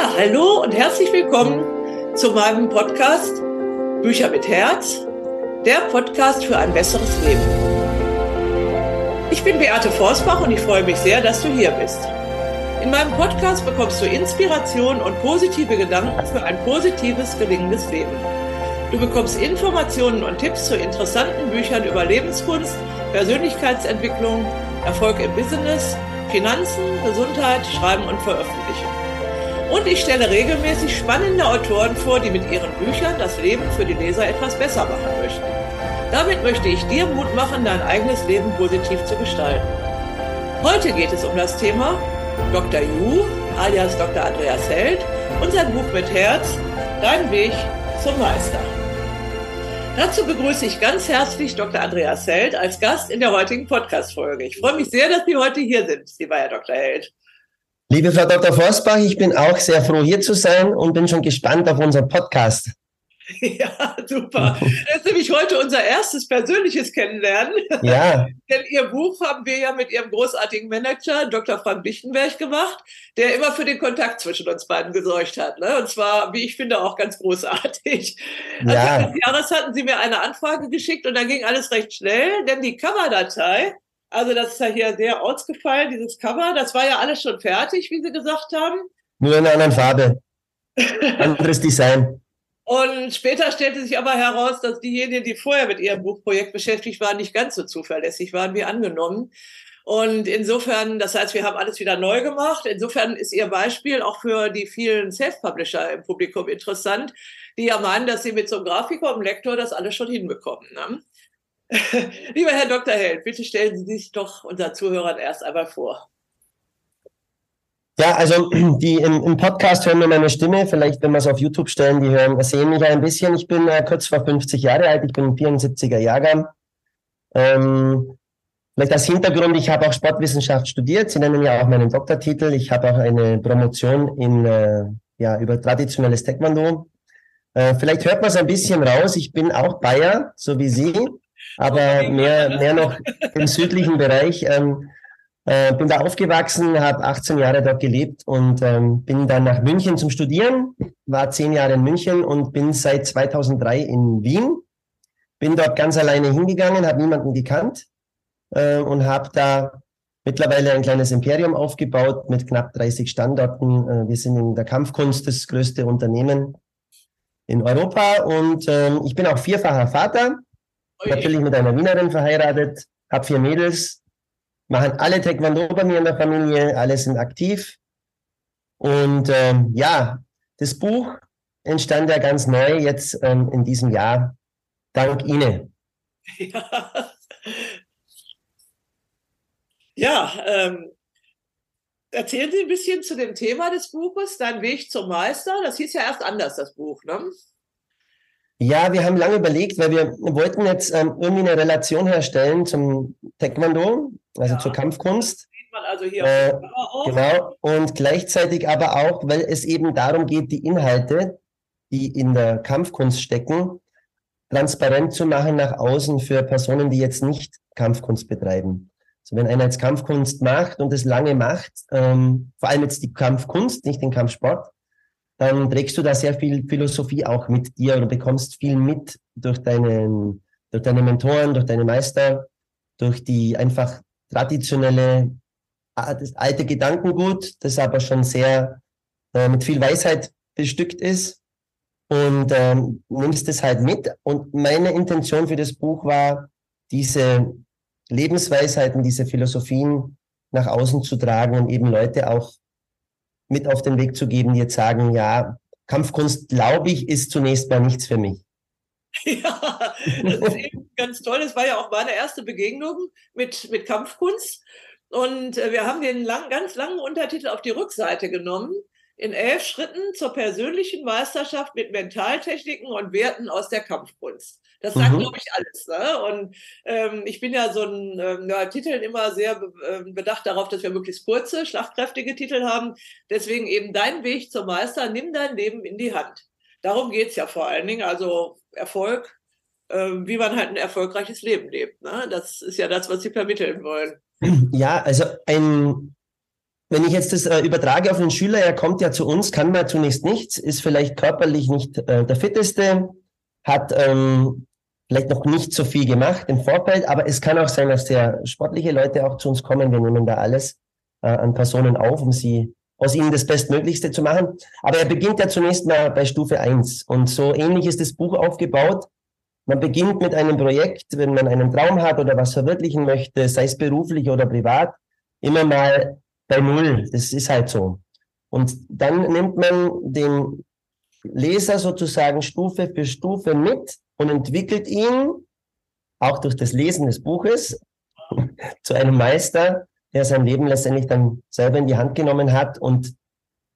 Ja, hallo und herzlich willkommen zu meinem Podcast Bücher mit Herz, der Podcast für ein besseres Leben. Ich bin Beate Forsbach und ich freue mich sehr, dass du hier bist. In meinem Podcast bekommst du Inspiration und positive Gedanken für ein positives, gelingendes Leben. Du bekommst Informationen und Tipps zu interessanten Büchern über Lebenskunst, Persönlichkeitsentwicklung, Erfolg im Business, Finanzen, Gesundheit, Schreiben und Veröffentlichen. Und ich stelle regelmäßig spannende Autoren vor, die mit ihren Büchern das Leben für die Leser etwas besser machen möchten. Damit möchte ich dir Mut machen, dein eigenes Leben positiv zu gestalten. Heute geht es um das Thema Dr. Yu, alias Dr. Andreas Held, und sein Buch mit Herz, Dein Weg zum Meister. Dazu begrüße ich ganz herzlich Dr. Andreas Held als Gast in der heutigen Podcast-Folge. Ich freue mich sehr, dass Sie heute hier sind, lieber Herr Dr. Held. Liebe Frau Dr. Forsbach, ich bin auch sehr froh, hier zu sein und bin schon gespannt auf unseren Podcast. Ja, super. Das ist nämlich heute unser erstes persönliches Kennenlernen. Ja. Denn Ihr Buch haben wir ja mit Ihrem großartigen Manager, Dr. Frank Lichtenberg, gemacht, der immer für den Kontakt zwischen uns beiden gesorgt hat. Ne? Und zwar, wie ich finde, auch ganz großartig. Ja. Also des Jahres hatten Sie mir eine Anfrage geschickt und da ging alles recht schnell, denn die Coverdatei also das ist ja hier sehr ausgefallen, dieses Cover. Das war ja alles schon fertig, wie Sie gesagt haben. Nur in einer anderen Farbe. Anderes Design. Und später stellte sich aber heraus, dass diejenigen, die vorher mit ihrem Buchprojekt beschäftigt waren, nicht ganz so zuverlässig waren wie angenommen. Und insofern, das heißt, wir haben alles wieder neu gemacht. Insofern ist Ihr Beispiel auch für die vielen Self-Publisher im Publikum interessant, die ja meinen, dass sie mit so einem Grafiker und Lektor das alles schon hinbekommen. Ne? Lieber Herr Dr. Held, bitte stellen Sie sich doch unseren Zuhörern erst einmal vor. Ja, also die im, im, Podcast hören nur meine Stimme. Vielleicht, wenn wir es auf YouTube stellen, die hören, sehen mich ein bisschen. Ich bin äh, kurz vor 50 Jahre alt. Ich bin ein 74er Jahrgang. Ähm, vielleicht als Hintergrund, ich habe auch Sportwissenschaft studiert. Sie nennen ja auch meinen Doktortitel. Ich habe auch eine Promotion in, äh, ja, über traditionelles Taekwondo. Äh, vielleicht hört man es ein bisschen raus. Ich bin auch Bayer, so wie Sie aber mehr, mehr noch im südlichen Bereich. Ähm, äh, bin da aufgewachsen, habe 18 Jahre dort gelebt und ähm, bin dann nach München zum Studieren, war zehn Jahre in München und bin seit 2003 in Wien. Bin dort ganz alleine hingegangen, habe niemanden gekannt äh, und habe da mittlerweile ein kleines Imperium aufgebaut mit knapp 30 Standorten. Äh, wir sind in der Kampfkunst das größte Unternehmen in Europa und ähm, ich bin auch vierfacher Vater natürlich mit einer Wienerin verheiratet, habe vier Mädels, machen alle Taekwondo bei mir in der Familie, alle sind aktiv. Und ähm, ja, das Buch entstand ja ganz neu jetzt ähm, in diesem Jahr, dank Ihnen. Ja, ja ähm, erzählen Sie ein bisschen zu dem Thema des Buches, Dein Weg zum Meister. Das hieß ja erst anders, das Buch, ne? Ja, wir haben lange überlegt, weil wir wollten jetzt ähm, irgendwie eine Relation herstellen zum Taekwondo, also ja. zur Kampfkunst. Also äh, genau. Und gleichzeitig aber auch, weil es eben darum geht, die Inhalte, die in der Kampfkunst stecken, transparent zu machen nach außen für Personen, die jetzt nicht Kampfkunst betreiben. Also wenn einer jetzt Kampfkunst macht und es lange macht, ähm, vor allem jetzt die Kampfkunst, nicht den Kampfsport, dann trägst du da sehr viel Philosophie auch mit dir und bekommst viel mit durch, deinen, durch deine Mentoren, durch deine Meister, durch die einfach traditionelle, das alte Gedankengut, das aber schon sehr äh, mit viel Weisheit bestückt ist und ähm, nimmst es halt mit. Und meine Intention für das Buch war, diese Lebensweisheiten, diese Philosophien nach außen zu tragen und eben Leute auch mit auf den Weg zu geben, die jetzt sagen, ja, Kampfkunst, glaube ich, ist zunächst mal nichts für mich. Ja, das ist eben ganz toll. Das war ja auch meine erste Begegnung mit, mit Kampfkunst. Und äh, wir haben den lang, ganz langen Untertitel auf die Rückseite genommen. In elf Schritten zur persönlichen Meisterschaft mit Mentaltechniken und Werten aus der Kampfkunst. Das sagt, mhm. glaube ich, alles. Ne? Und ähm, ich bin ja so ein ähm, ja, Titeln immer sehr äh, bedacht darauf, dass wir möglichst kurze, schlagkräftige Titel haben. Deswegen eben dein Weg zum Meister, nimm dein Leben in die Hand. Darum geht's ja vor allen Dingen. Also Erfolg, äh, wie man halt ein erfolgreiches Leben lebt. Ne? Das ist ja das, was Sie vermitteln wollen. Ja, also ein wenn ich jetzt das äh, übertrage auf den Schüler, er kommt ja zu uns, kann man zunächst nichts, ist vielleicht körperlich nicht äh, der fitteste, hat ähm, vielleicht noch nicht so viel gemacht im Vorfeld, aber es kann auch sein, dass sehr sportliche Leute auch zu uns kommen. Wir nehmen da alles äh, an Personen auf, um sie aus ihnen das Bestmöglichste zu machen. Aber er beginnt ja zunächst mal bei Stufe eins Und so ähnlich ist das Buch aufgebaut. Man beginnt mit einem Projekt, wenn man einen Traum hat oder was verwirklichen möchte, sei es beruflich oder privat, immer mal bei Null. Das ist halt so. Und dann nimmt man den Leser sozusagen Stufe für Stufe mit und entwickelt ihn auch durch das Lesen des Buches zu einem Meister, der sein Leben letztendlich dann selber in die Hand genommen hat und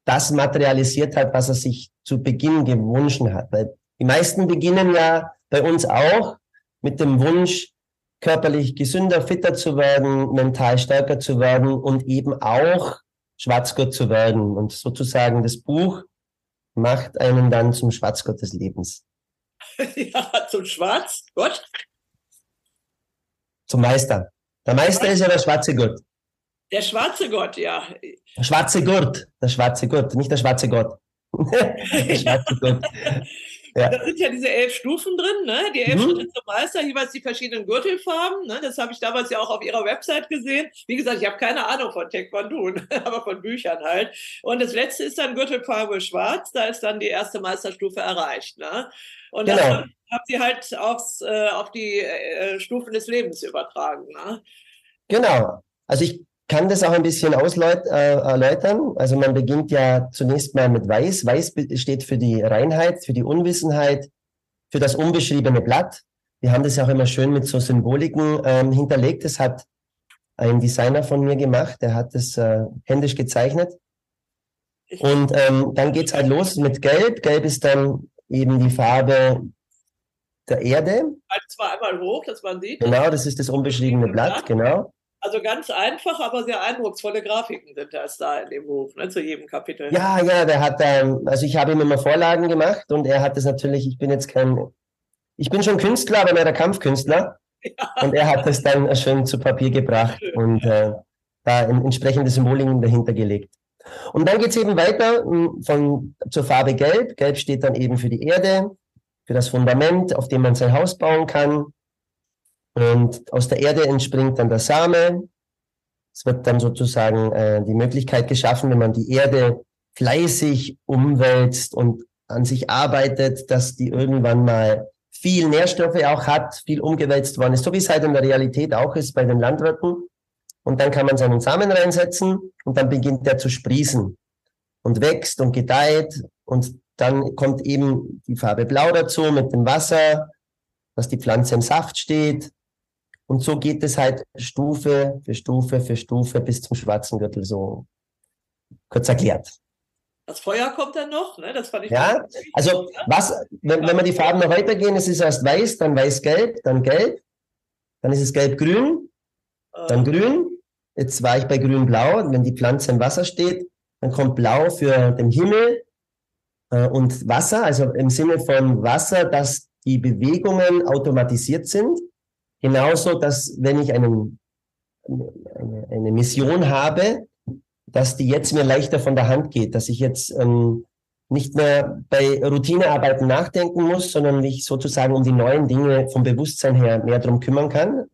das materialisiert hat, was er sich zu Beginn gewünscht hat. Weil die meisten beginnen ja bei uns auch mit dem Wunsch, körperlich gesünder, fitter zu werden, mental stärker zu werden und eben auch Schwarzgott zu werden. Und sozusagen das Buch macht einen dann zum Schwarzgott des Lebens. ja, zum Schwarzgott? Zum Meister. Der Meister ist ja der schwarze Gott. Der schwarze Gott, ja. Der schwarze Gott, der schwarze Gott, nicht der schwarze Gott. der schwarze Gott. Ja. Da sind ja diese elf Stufen drin, ne? die elf mhm. Schritte zum Meister, jeweils die verschiedenen Gürtelfarben. Ne? Das habe ich damals ja auch auf ihrer Website gesehen. Wie gesagt, ich habe keine Ahnung von Taekwondo, aber von Büchern halt. Und das letzte ist dann Gürtelfarbe schwarz, da ist dann die erste Meisterstufe erreicht. Ne? Und genau. das haben sie halt aufs, äh, auf die äh, Stufen des Lebens übertragen. Ne? Genau. Also ich kann das auch ein bisschen ausleut, äh, erläutern. Also man beginnt ja zunächst mal mit Weiß. Weiß steht für die Reinheit, für die Unwissenheit, für das unbeschriebene Blatt. Wir haben das ja auch immer schön mit so Symboliken ähm, hinterlegt. Das hat ein Designer von mir gemacht, der hat das äh, händisch gezeichnet. Und ähm, dann geht's halt los mit Gelb. Gelb ist dann eben die Farbe der Erde. Also zwar einmal hoch, dass man sieht. Genau, das ist das unbeschriebene Blatt, genau. Also ganz einfach, aber sehr eindrucksvolle Grafiken sind das da in dem Buch, ne, zu jedem Kapitel. Ja, ja, der hat, ähm, also ich habe ihm immer Vorlagen gemacht und er hat das natürlich, ich bin jetzt kein, ich bin schon Künstler, aber mehr der Kampfkünstler. Ja. Und er hat das dann schön zu Papier gebracht schön, und äh, da entsprechende Symboliken dahinter gelegt. Und dann geht es eben weiter hm, von, zur Farbe Gelb. Gelb steht dann eben für die Erde, für das Fundament, auf dem man sein Haus bauen kann. Und aus der Erde entspringt dann der Same. Es wird dann sozusagen äh, die Möglichkeit geschaffen, wenn man die Erde fleißig umwälzt und an sich arbeitet, dass die irgendwann mal viel Nährstoffe auch hat, viel umgewälzt worden ist, so wie es halt in der Realität auch ist bei den Landwirten. Und dann kann man seinen Samen reinsetzen und dann beginnt der zu sprießen und wächst und gedeiht und dann kommt eben die Farbe Blau dazu mit dem Wasser, dass die Pflanze im Saft steht und so geht es halt Stufe für Stufe für Stufe bis zum schwarzen Gürtel, so kurz erklärt. Das Feuer kommt dann noch, ne? Das fand ich. Ja, also was, wenn, wenn wir die Farben noch weitergehen, es ist erst weiß, dann weiß-gelb, dann gelb, dann ist es gelb-grün, dann äh. grün. Jetzt war ich bei grün-blau. Wenn die Pflanze im Wasser steht, dann kommt blau für den Himmel äh, und Wasser, also im Sinne von Wasser, dass die Bewegungen automatisiert sind. Genauso, dass wenn ich einen, eine, eine Mission habe, dass die jetzt mir leichter von der Hand geht, dass ich jetzt ähm, nicht mehr bei Routinearbeiten nachdenken muss, sondern mich sozusagen um die neuen Dinge vom Bewusstsein her mehr drum kümmern kann.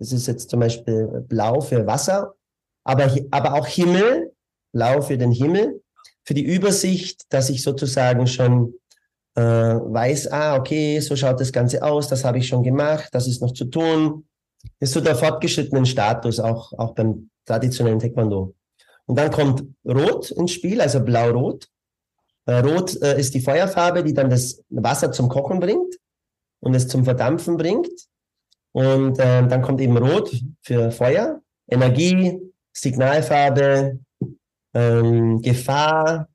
Das ist jetzt zum Beispiel Blau für Wasser, aber, aber auch Himmel, Blau für den Himmel, für die Übersicht, dass ich sozusagen schon äh, weiß, ah, okay, so schaut das Ganze aus, das habe ich schon gemacht, das ist noch zu tun. Ist so der fortgeschrittene Status, auch, auch beim traditionellen Taekwondo. Und dann kommt Rot ins Spiel, also Blau-Rot. Äh, Rot äh, ist die Feuerfarbe, die dann das Wasser zum Kochen bringt und es zum Verdampfen bringt. Und äh, dann kommt eben Rot für Feuer, Energie, Signalfarbe, ähm, Gefahr,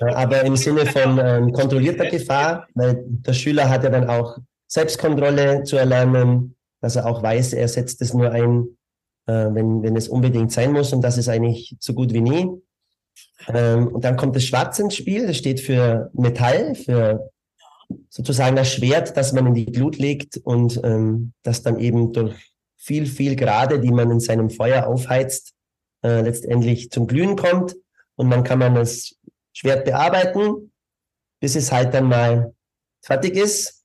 aber im Sinne von ähm, kontrollierter Gefahr, weil der Schüler hat ja dann auch Selbstkontrolle zu erlernen, dass er auch weiß, er setzt es nur ein, äh, wenn, wenn es unbedingt sein muss und das ist eigentlich so gut wie nie. Ähm, und dann kommt das Schwarz ins Spiel, das steht für Metall, für sozusagen das Schwert, das man in die Glut legt und ähm, das dann eben durch viel, viel Grade, die man in seinem Feuer aufheizt, äh, letztendlich zum Glühen kommt. Und dann kann man das Schwert bearbeiten, bis es halt dann mal fertig ist.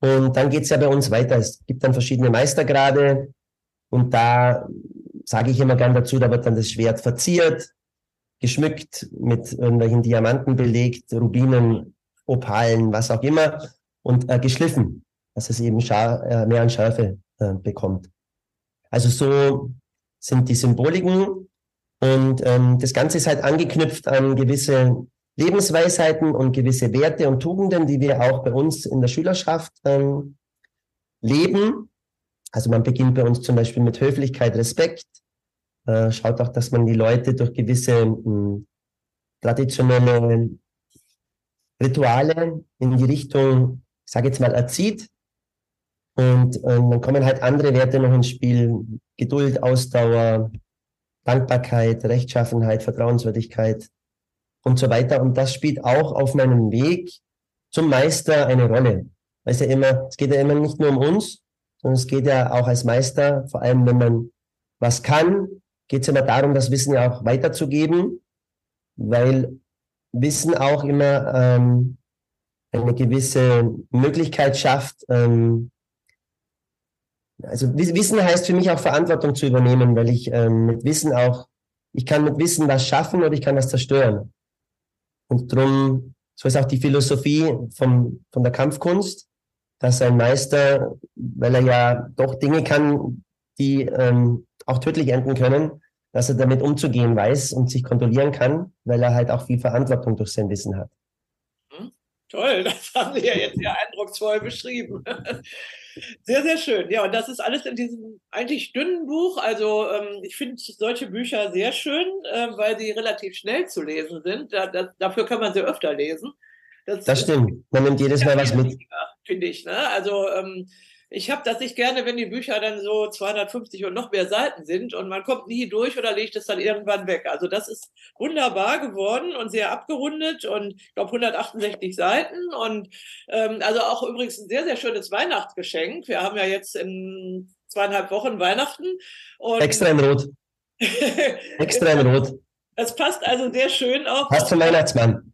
Und dann geht's ja bei uns weiter. Es gibt dann verschiedene Meistergrade und da sage ich immer gern dazu, da wird dann das Schwert verziert, geschmückt, mit irgendwelchen Diamanten belegt, Rubinen, Opalen, was auch immer und äh, geschliffen, dass es eben schar äh, mehr an Schärfe äh, bekommt. Also so sind die Symboliken und ähm, das Ganze ist halt angeknüpft an gewisse Lebensweisheiten und gewisse Werte und Tugenden, die wir auch bei uns in der Schülerschaft ähm, leben. Also man beginnt bei uns zum Beispiel mit Höflichkeit, Respekt, äh, schaut auch, dass man die Leute durch gewisse äh, traditionelle Rituale in die Richtung, ich sage jetzt mal, erzieht. Und äh, dann kommen halt andere Werte noch ins Spiel. Geduld, Ausdauer, Dankbarkeit, Rechtschaffenheit, Vertrauenswürdigkeit und so weiter. Und das spielt auch auf meinem Weg zum Meister eine Rolle. Weil es ja immer, es geht ja immer nicht nur um uns, sondern es geht ja auch als Meister, vor allem wenn man was kann, geht es immer darum, das Wissen ja auch weiterzugeben, weil Wissen auch immer ähm, eine gewisse Möglichkeit schafft. Ähm, also Wissen heißt für mich auch Verantwortung zu übernehmen, weil ich ähm, mit Wissen auch, ich kann mit Wissen was schaffen oder ich kann was zerstören. Und drum, so ist auch die Philosophie vom, von der Kampfkunst, dass ein Meister, weil er ja doch Dinge kann, die ähm, auch tödlich enden können, dass er damit umzugehen weiß und sich kontrollieren kann, weil er halt auch viel Verantwortung durch sein Wissen hat. Toll, das haben Sie ja jetzt sehr eindrucksvoll beschrieben. Sehr, sehr schön. Ja, und das ist alles in diesem eigentlich dünnen Buch. Also ähm, ich finde solche Bücher sehr schön, äh, weil sie relativ schnell zu lesen sind. Da, da, dafür kann man sie öfter lesen. Das, das stimmt. Man nimmt jedes Mal was mit. Finde ich. Ne? Also ähm, ich habe das nicht gerne, wenn die Bücher dann so 250 und noch mehr Seiten sind und man kommt nie durch oder legt es dann irgendwann weg. Also das ist wunderbar geworden und sehr abgerundet und ich glaube 168 Seiten und ähm, also auch übrigens ein sehr, sehr schönes Weihnachtsgeschenk. Wir haben ja jetzt in zweieinhalb Wochen Weihnachten. Und Extra in Rot. Extra in Rot. Das passt also sehr schön auch. Passt zum Weihnachtsmann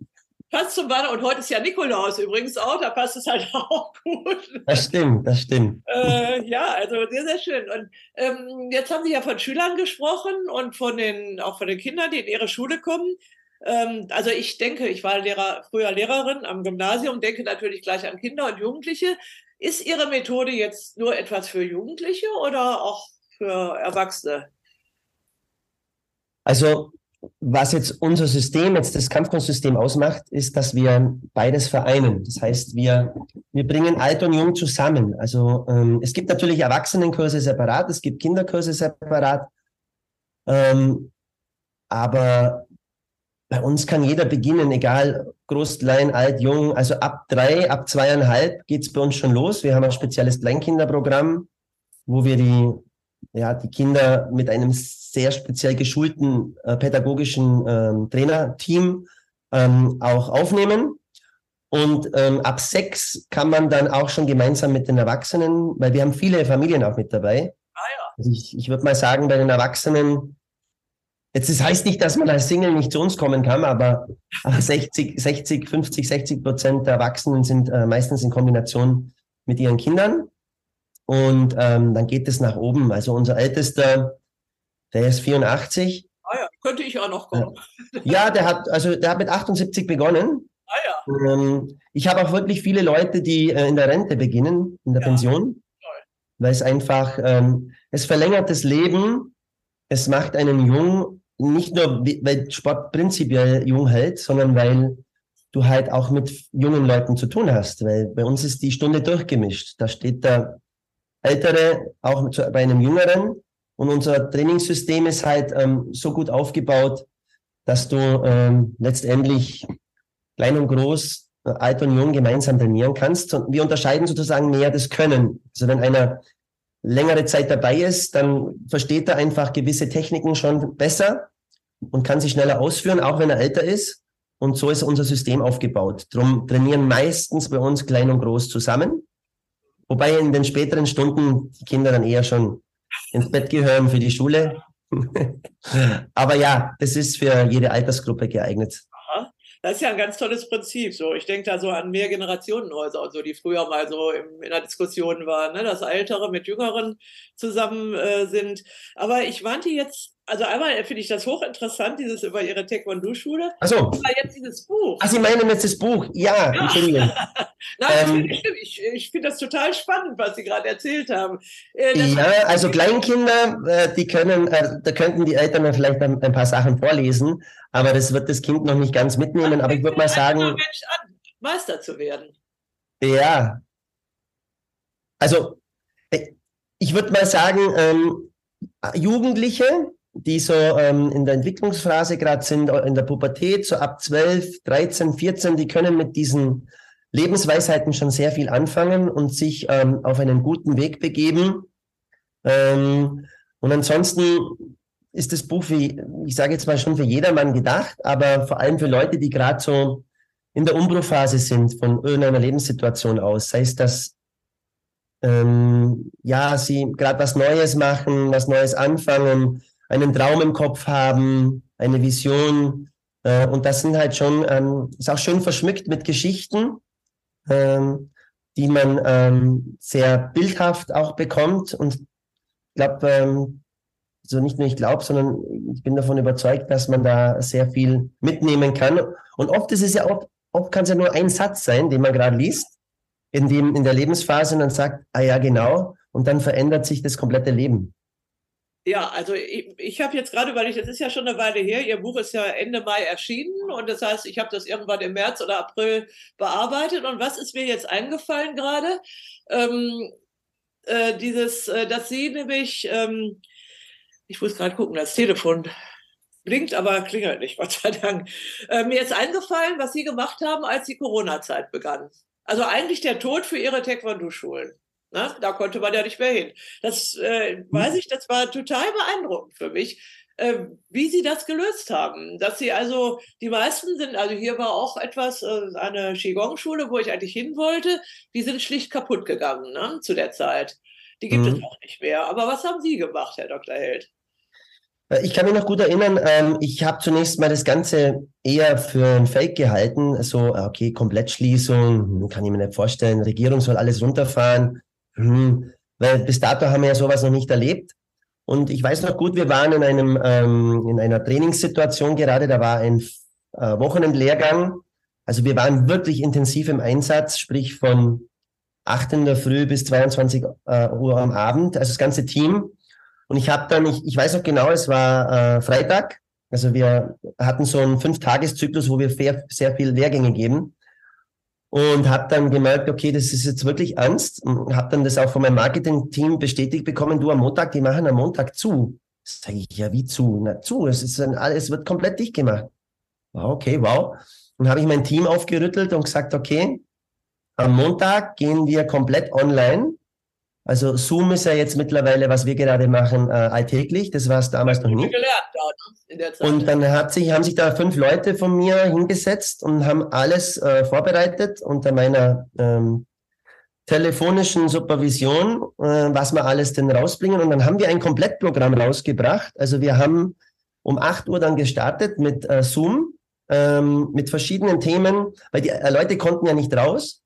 passt zum Weihnachten. Und heute ist ja Nikolaus übrigens auch, da passt es halt auch gut. Das stimmt, das stimmt. Äh, ja, also sehr, sehr schön. Und ähm, jetzt haben Sie ja von Schülern gesprochen und von den, auch von den Kindern, die in ihre Schule kommen. Ähm, also ich denke, ich war Lehrer, früher Lehrerin am Gymnasium, denke natürlich gleich an Kinder und Jugendliche. Ist Ihre Methode jetzt nur etwas für Jugendliche oder auch für Erwachsene? Also was jetzt unser System, jetzt das Kampfkunstsystem ausmacht, ist, dass wir beides vereinen. Das heißt, wir, wir bringen alt und jung zusammen. Also ähm, es gibt natürlich Erwachsenenkurse separat, es gibt Kinderkurse separat. Ähm, aber bei uns kann jeder beginnen, egal groß, klein, alt, jung. Also ab drei, ab zweieinhalb geht's bei uns schon los. Wir haben ein spezielles Kleinkinderprogramm, wo wir die ja, die Kinder mit einem sehr speziell geschulten äh, pädagogischen ähm, Trainerteam ähm, auch aufnehmen. Und ähm, ab sechs kann man dann auch schon gemeinsam mit den Erwachsenen, weil wir haben viele Familien auch mit dabei. Ah, ja. Also ich, ich würde mal sagen, bei den Erwachsenen, jetzt das heißt nicht, dass man als Single nicht zu uns kommen kann, aber 60, 60, 50, 60 Prozent der Erwachsenen sind äh, meistens in Kombination mit ihren Kindern. Und ähm, dann geht es nach oben. Also unser ältester, der ist 84. Ah ja, könnte ich auch noch kommen. Ja, der hat, also der hat mit 78 begonnen. Ah ja. Ähm, ich habe auch wirklich viele Leute, die äh, in der Rente beginnen, in der ja. Pension. Weil es einfach, ähm, es verlängert das Leben, es macht einen jung, nicht nur, weil Sport prinzipiell jung hält, sondern weil du halt auch mit jungen Leuten zu tun hast. Weil bei uns ist die Stunde durchgemischt. Da steht der Ältere auch bei einem Jüngeren. Und unser Trainingssystem ist halt ähm, so gut aufgebaut, dass du ähm, letztendlich klein und groß, äh, alt und jung gemeinsam trainieren kannst. Und wir unterscheiden sozusagen mehr das Können. Also wenn einer längere Zeit dabei ist, dann versteht er einfach gewisse Techniken schon besser und kann sie schneller ausführen, auch wenn er älter ist. Und so ist unser System aufgebaut. Drum trainieren meistens bei uns klein und groß zusammen. Wobei in den späteren Stunden die Kinder dann eher schon ins Bett gehören für die Schule. Aber ja, das ist für jede Altersgruppe geeignet. Das ist ja ein ganz tolles Prinzip. So, ich denke da so an Mehrgenerationenhäuser und so, die früher mal so im, in der Diskussion waren, ne? dass Ältere mit Jüngeren zusammen äh, sind. Aber ich warnte jetzt also einmal finde ich das hochinteressant, dieses über Ihre Taekwondo-Schule. Achso. Aber jetzt dieses Buch. Ach, Sie meinen jetzt das Buch? Ja, ja. Entschuldigung. Nein, ähm, ich, ich finde das total spannend, was Sie gerade erzählt haben. Äh, ja, also Kleinkinder, äh, die können, äh, da könnten die Eltern vielleicht ein, ein, paar Sachen vorlesen, aber das wird das Kind noch nicht ganz mitnehmen. Aber ich würde mal sagen. Mensch an, Meister zu werden. Ja. Also, ich würde mal sagen, ähm, Jugendliche, die so ähm, in der Entwicklungsphase gerade sind, in der Pubertät, so ab 12, 13, 14, die können mit diesen Lebensweisheiten schon sehr viel anfangen und sich ähm, auf einen guten Weg begeben. Ähm, und ansonsten ist das Buch, wie ich sage jetzt mal schon für jedermann gedacht, aber vor allem für Leute, die gerade so in der Umbruchphase sind von irgendeiner Lebenssituation aus. Sei es, dass ähm, ja, sie gerade was Neues machen, was Neues anfangen, einen Traum im Kopf haben, eine Vision. Äh, und das sind halt schon, ähm, ist auch schön verschmückt mit Geschichten, ähm, die man ähm, sehr bildhaft auch bekommt. Und ich glaube, ähm, so nicht nur ich glaube, sondern ich bin davon überzeugt, dass man da sehr viel mitnehmen kann. Und oft ist es ja oft, oft kann es ja nur ein Satz sein, den man gerade liest, in dem, in der Lebensphase und dann sagt, ah ja, genau, und dann verändert sich das komplette Leben. Ja, also ich, ich habe jetzt gerade überlegt, das ist ja schon eine Weile her, Ihr Buch ist ja Ende Mai erschienen und das heißt, ich habe das irgendwann im März oder April bearbeitet. Und was ist mir jetzt eingefallen gerade? Ähm, äh, dieses, äh, dass Sie nämlich, ähm, ich muss gerade gucken, das Telefon blinkt, aber klingelt nicht, Gott sei Dank. Äh, mir ist eingefallen, was Sie gemacht haben, als die Corona-Zeit begann. Also eigentlich der Tod für Ihre Taekwondo-Schulen. Ne? Da konnte man ja nicht mehr hin. Das äh, weiß ich, das war total beeindruckend für mich, äh, wie sie das gelöst haben. Dass sie also, die meisten sind, also hier war auch etwas, äh, eine Qigong-Schule, wo ich eigentlich hin wollte, die sind schlicht kaputt gegangen ne? zu der Zeit. Die gibt mhm. es auch nicht mehr. Aber was haben Sie gemacht, Herr Dr. Held? Äh, ich kann mich noch gut erinnern, ähm, ich habe zunächst mal das Ganze eher für ein Fake gehalten. So, okay, Komplettschließung, kann ich mir nicht vorstellen. Regierung soll alles runterfahren. Hm, weil bis dato haben wir ja sowas noch nicht erlebt. Und ich weiß noch gut, wir waren in einem ähm, in einer Trainingssituation gerade, da war ein äh, Wochenendlehrgang. Also wir waren wirklich intensiv im Einsatz, sprich von 8 in der Früh bis 22 äh, Uhr am Abend, also das ganze Team. Und ich habe dann, ich, ich weiß noch genau, es war äh, Freitag, also wir hatten so einen Fünf-Tages-Zyklus, wo wir sehr, sehr viel Lehrgänge geben und habe dann gemerkt, okay, das ist jetzt wirklich ernst und habe dann das auch von meinem Marketing-Team bestätigt bekommen, du am Montag, die machen am Montag zu. Sage ich, ja, wie zu? Na, zu, es ist ein, alles wird komplett dicht gemacht. Okay, wow. Und habe ich mein Team aufgerüttelt und gesagt, okay, am Montag gehen wir komplett online also Zoom ist ja jetzt mittlerweile, was wir gerade machen, äh, alltäglich. Das war es damals noch nicht. Gelernt. Und dann hat sich, haben sich da fünf Leute von mir hingesetzt und haben alles äh, vorbereitet unter meiner ähm, telefonischen Supervision, äh, was wir alles denn rausbringen. Und dann haben wir ein Komplettprogramm rausgebracht. Also wir haben um 8 Uhr dann gestartet mit äh, Zoom, ähm, mit verschiedenen Themen, weil die äh, Leute konnten ja nicht raus.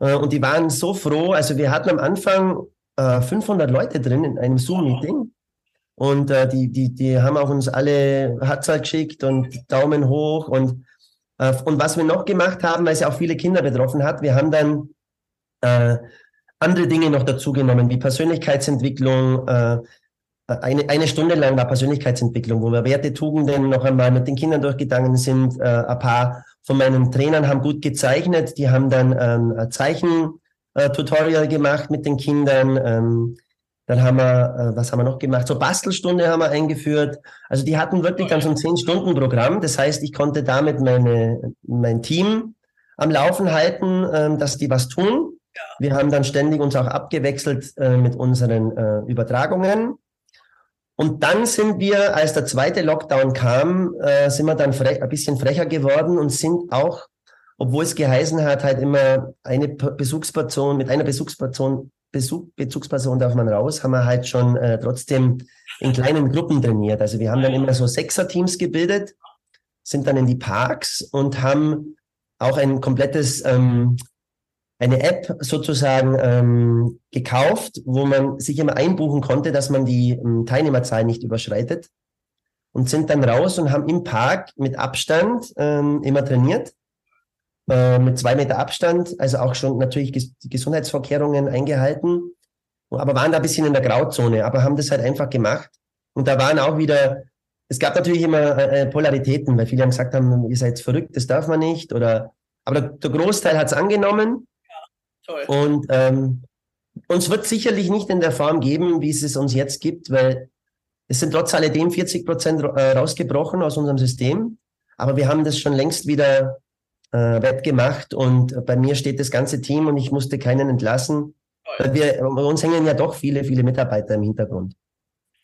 Äh, und die waren so froh. Also wir hatten am Anfang 500 äh, Leute drin in einem Zoom-Meeting. Und äh, die, die, die haben auch uns alle Hatzal geschickt und Daumen hoch. Und, und was wir noch gemacht haben, weil es ja auch viele Kinder betroffen hat, wir haben dann äh, andere Dinge noch dazu genommen, wie Persönlichkeitsentwicklung. Äh, eine, eine Stunde lang war Persönlichkeitsentwicklung, wo wir Werte, Tugenden noch einmal mit den Kindern durchgegangen sind, äh, ein paar von meinen Trainern haben gut gezeichnet. Die haben dann ähm, ein Zeichen-Tutorial gemacht mit den Kindern. Ähm, dann haben wir, äh, was haben wir noch gemacht? So Bastelstunde haben wir eingeführt. Also die hatten wirklich dann so ein Zehn-Stunden-Programm. Das heißt, ich konnte damit meine, mein Team am Laufen halten, ähm, dass die was tun. Wir haben dann ständig uns auch abgewechselt äh, mit unseren äh, Übertragungen. Und dann sind wir, als der zweite Lockdown kam, äh, sind wir dann frech, ein bisschen frecher geworden und sind auch, obwohl es geheißen hat, halt immer eine Besuchsperson, mit einer Besuchsperson Bezug, Bezugsperson darf man raus, haben wir halt schon äh, trotzdem in kleinen Gruppen trainiert. Also wir haben dann immer so Sechser-Teams gebildet, sind dann in die Parks und haben auch ein komplettes, ähm, eine App sozusagen ähm, gekauft, wo man sich immer einbuchen konnte, dass man die ähm, Teilnehmerzahl nicht überschreitet und sind dann raus und haben im Park mit Abstand ähm, immer trainiert, äh, mit zwei Meter Abstand, also auch schon natürlich ges Gesundheitsvorkehrungen eingehalten, aber waren da ein bisschen in der Grauzone, aber haben das halt einfach gemacht. Und da waren auch wieder, es gab natürlich immer äh, Polaritäten, weil viele haben gesagt haben, ihr seid verrückt, das darf man nicht, oder aber der, der Großteil hat es angenommen. Toll. Und ähm, uns wird sicherlich nicht in der Form geben, wie es es uns jetzt gibt, weil es sind trotz alledem 40 Prozent äh, rausgebrochen aus unserem System, aber wir haben das schon längst wieder äh, wettgemacht und bei mir steht das ganze Team und ich musste keinen entlassen. Weil wir, bei uns hängen ja doch viele, viele Mitarbeiter im Hintergrund.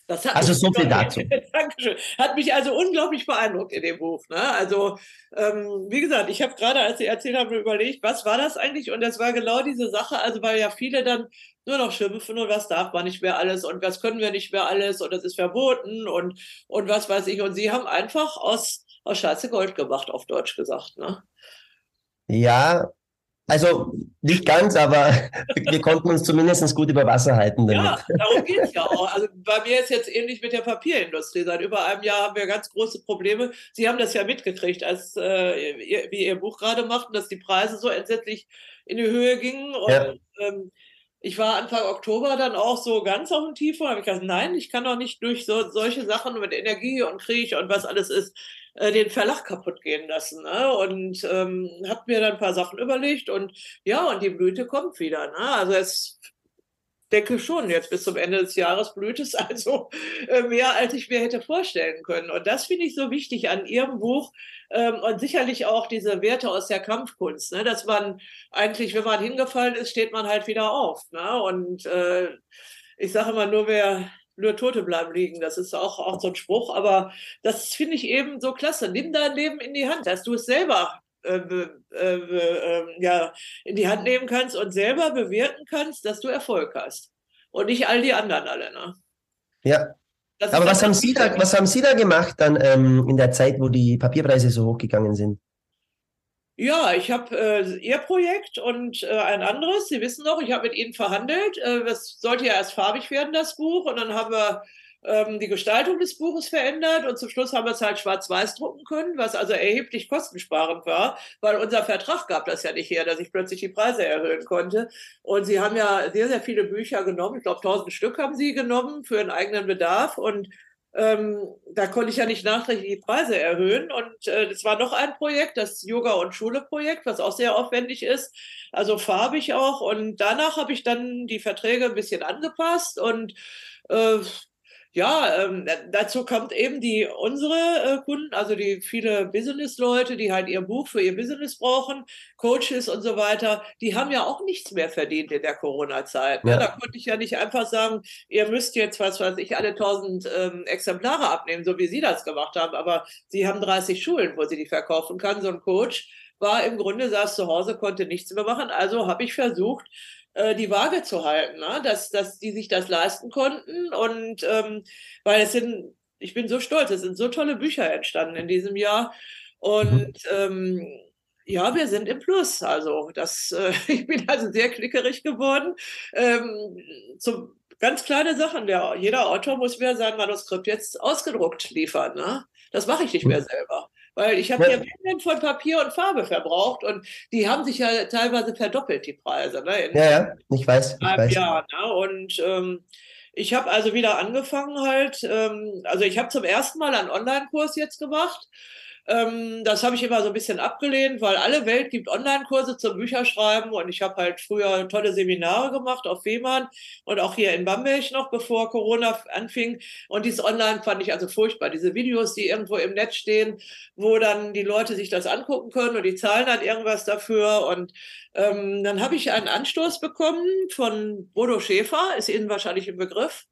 Also so viel dazu. Dankeschön. Hat mich also unglaublich beeindruckt in dem Buch. Ne? Also ähm, wie gesagt, ich habe gerade, als Sie erzählt haben, überlegt, was war das eigentlich? Und das war genau diese Sache, also weil ja viele dann nur noch schimpfen und was darf man nicht mehr alles und was können wir nicht mehr alles und das ist verboten und, und was weiß ich. Und sie haben einfach aus, aus Scheiße Gold gemacht, auf Deutsch gesagt. Ne? Ja, also nicht ganz, aber wir konnten uns zumindest gut über Wasser halten damit. Ja, darum geht es ja auch. Also bei mir ist jetzt ähnlich mit der Papierindustrie. Seit über einem Jahr haben wir ganz große Probleme. Sie haben das ja mitgekriegt, als äh, ihr, wie Ihr Buch gerade machten, dass die Preise so entsetzlich in die Höhe gingen. Und ja. ähm, ich war Anfang Oktober dann auch so ganz auf dem Tief und habe ich gesagt, nein, ich kann doch nicht durch so, solche Sachen mit Energie und Krieg und was alles ist, äh, den Verlag kaputt gehen lassen. Ne? Und ähm, habe mir dann ein paar Sachen überlegt und ja, und die Blüte kommt wieder. Ne? Also es denke schon, jetzt bis zum Ende des Jahres blüht es also äh, mehr, als ich mir hätte vorstellen können. Und das finde ich so wichtig an Ihrem Buch ähm, und sicherlich auch diese Werte aus der Kampfkunst, ne? dass man eigentlich, wenn man hingefallen ist, steht man halt wieder auf. Ne? Und äh, ich sage immer nur, wer nur Tote bleiben liegen. Das ist auch, auch so ein Spruch, aber das finde ich eben so klasse. Nimm dein Leben in die Hand, dass du es selber äh, äh, äh, ja, in die Hand nehmen kannst und selber bewirken kannst, dass du Erfolg hast. Und nicht all die anderen alle. Ne? Ja. Aber was haben, Sie da, was haben Sie da gemacht dann ähm, in der Zeit, wo die Papierpreise so hochgegangen sind? Ja, ich habe äh, Ihr Projekt und äh, ein anderes. Sie wissen noch, ich habe mit Ihnen verhandelt. Äh, das sollte ja erst farbig werden, das Buch. Und dann haben wir ähm, die Gestaltung des Buches verändert und zum Schluss haben wir es halt schwarz-weiß drucken können, was also erheblich kostensparend war, weil unser Vertrag gab das ja nicht her, dass ich plötzlich die Preise erhöhen konnte. Und Sie haben ja sehr, sehr viele Bücher genommen. Ich glaube, 1000 Stück haben Sie genommen für einen eigenen Bedarf und ähm, da konnte ich ja nicht nachträglich die Preise erhöhen. Und äh, es war noch ein Projekt, das Yoga- und Schule-Projekt, was auch sehr aufwendig ist, also farbig auch. Und danach habe ich dann die Verträge ein bisschen angepasst und äh, ja, ähm, dazu kommt eben die unsere äh, Kunden, also die viele Business-Leute, die halt ihr Buch für ihr Business brauchen, Coaches und so weiter, die haben ja auch nichts mehr verdient in der Corona-Zeit. Ne? Ja. Da konnte ich ja nicht einfach sagen, ihr müsst jetzt, was weiß ich, alle tausend ähm, Exemplare abnehmen, so wie Sie das gemacht haben. Aber Sie haben 30 Schulen, wo Sie die verkaufen kann. So ein Coach war im Grunde, saß zu Hause, konnte nichts mehr machen. Also habe ich versucht, die Waage zu halten, ne? dass, dass die sich das leisten konnten. Und ähm, weil es sind, ich bin so stolz, es sind so tolle Bücher entstanden in diesem Jahr. Und mhm. ähm, ja, wir sind im Plus. Also das, äh, ich bin also sehr klickerig geworden. Ähm, zum, ganz kleine Sachen. Der, jeder Autor muss mir sein Manuskript jetzt ausgedruckt liefern. Ne? Das mache ich nicht mehr selber. Weil ich habe ja Mengen von Papier und Farbe verbraucht und die haben sich ja teilweise verdoppelt, die Preise. Ne? ja, ja, ich weiß. Ich weiß. Jahr, ne? Und ähm, ich habe also wieder angefangen halt, ähm, also ich habe zum ersten Mal einen Online-Kurs jetzt gemacht ähm, das habe ich immer so ein bisschen abgelehnt, weil alle Welt gibt Online-Kurse zum Bücherschreiben und ich habe halt früher tolle Seminare gemacht auf Fehmarn und auch hier in Bamberg noch, bevor Corona anfing. Und dieses Online fand ich also furchtbar. Diese Videos, die irgendwo im Netz stehen, wo dann die Leute sich das angucken können und die zahlen dann irgendwas dafür. Und ähm, dann habe ich einen Anstoß bekommen von Bodo Schäfer, ist Ihnen wahrscheinlich im Begriff.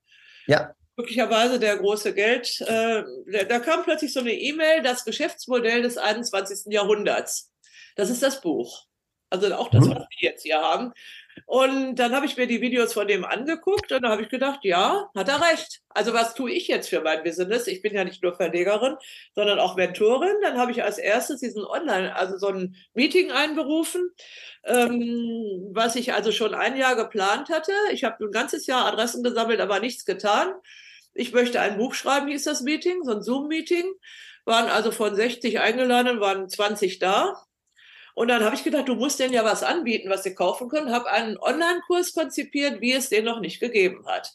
Ja möglicherweise der große Geld, äh, da kam plötzlich so eine E-Mail, das Geschäftsmodell des 21. Jahrhunderts. Das ist das Buch. Also auch das, mhm. was wir jetzt hier haben. Und dann habe ich mir die Videos von dem angeguckt und da habe ich gedacht, ja, hat er recht. Also was tue ich jetzt für mein Business? Ich bin ja nicht nur Verlegerin, sondern auch Mentorin. Dann habe ich als erstes diesen Online, also so ein Meeting einberufen, ähm, was ich also schon ein Jahr geplant hatte. Ich habe ein ganzes Jahr Adressen gesammelt, aber nichts getan. Ich möchte ein Buch schreiben, hieß das Meeting, so ein Zoom-Meeting. Waren also von 60 eingeladen, waren 20 da. Und dann habe ich gedacht, du musst denen ja was anbieten, was sie kaufen können. Habe einen Online-Kurs konzipiert, wie es den noch nicht gegeben hat.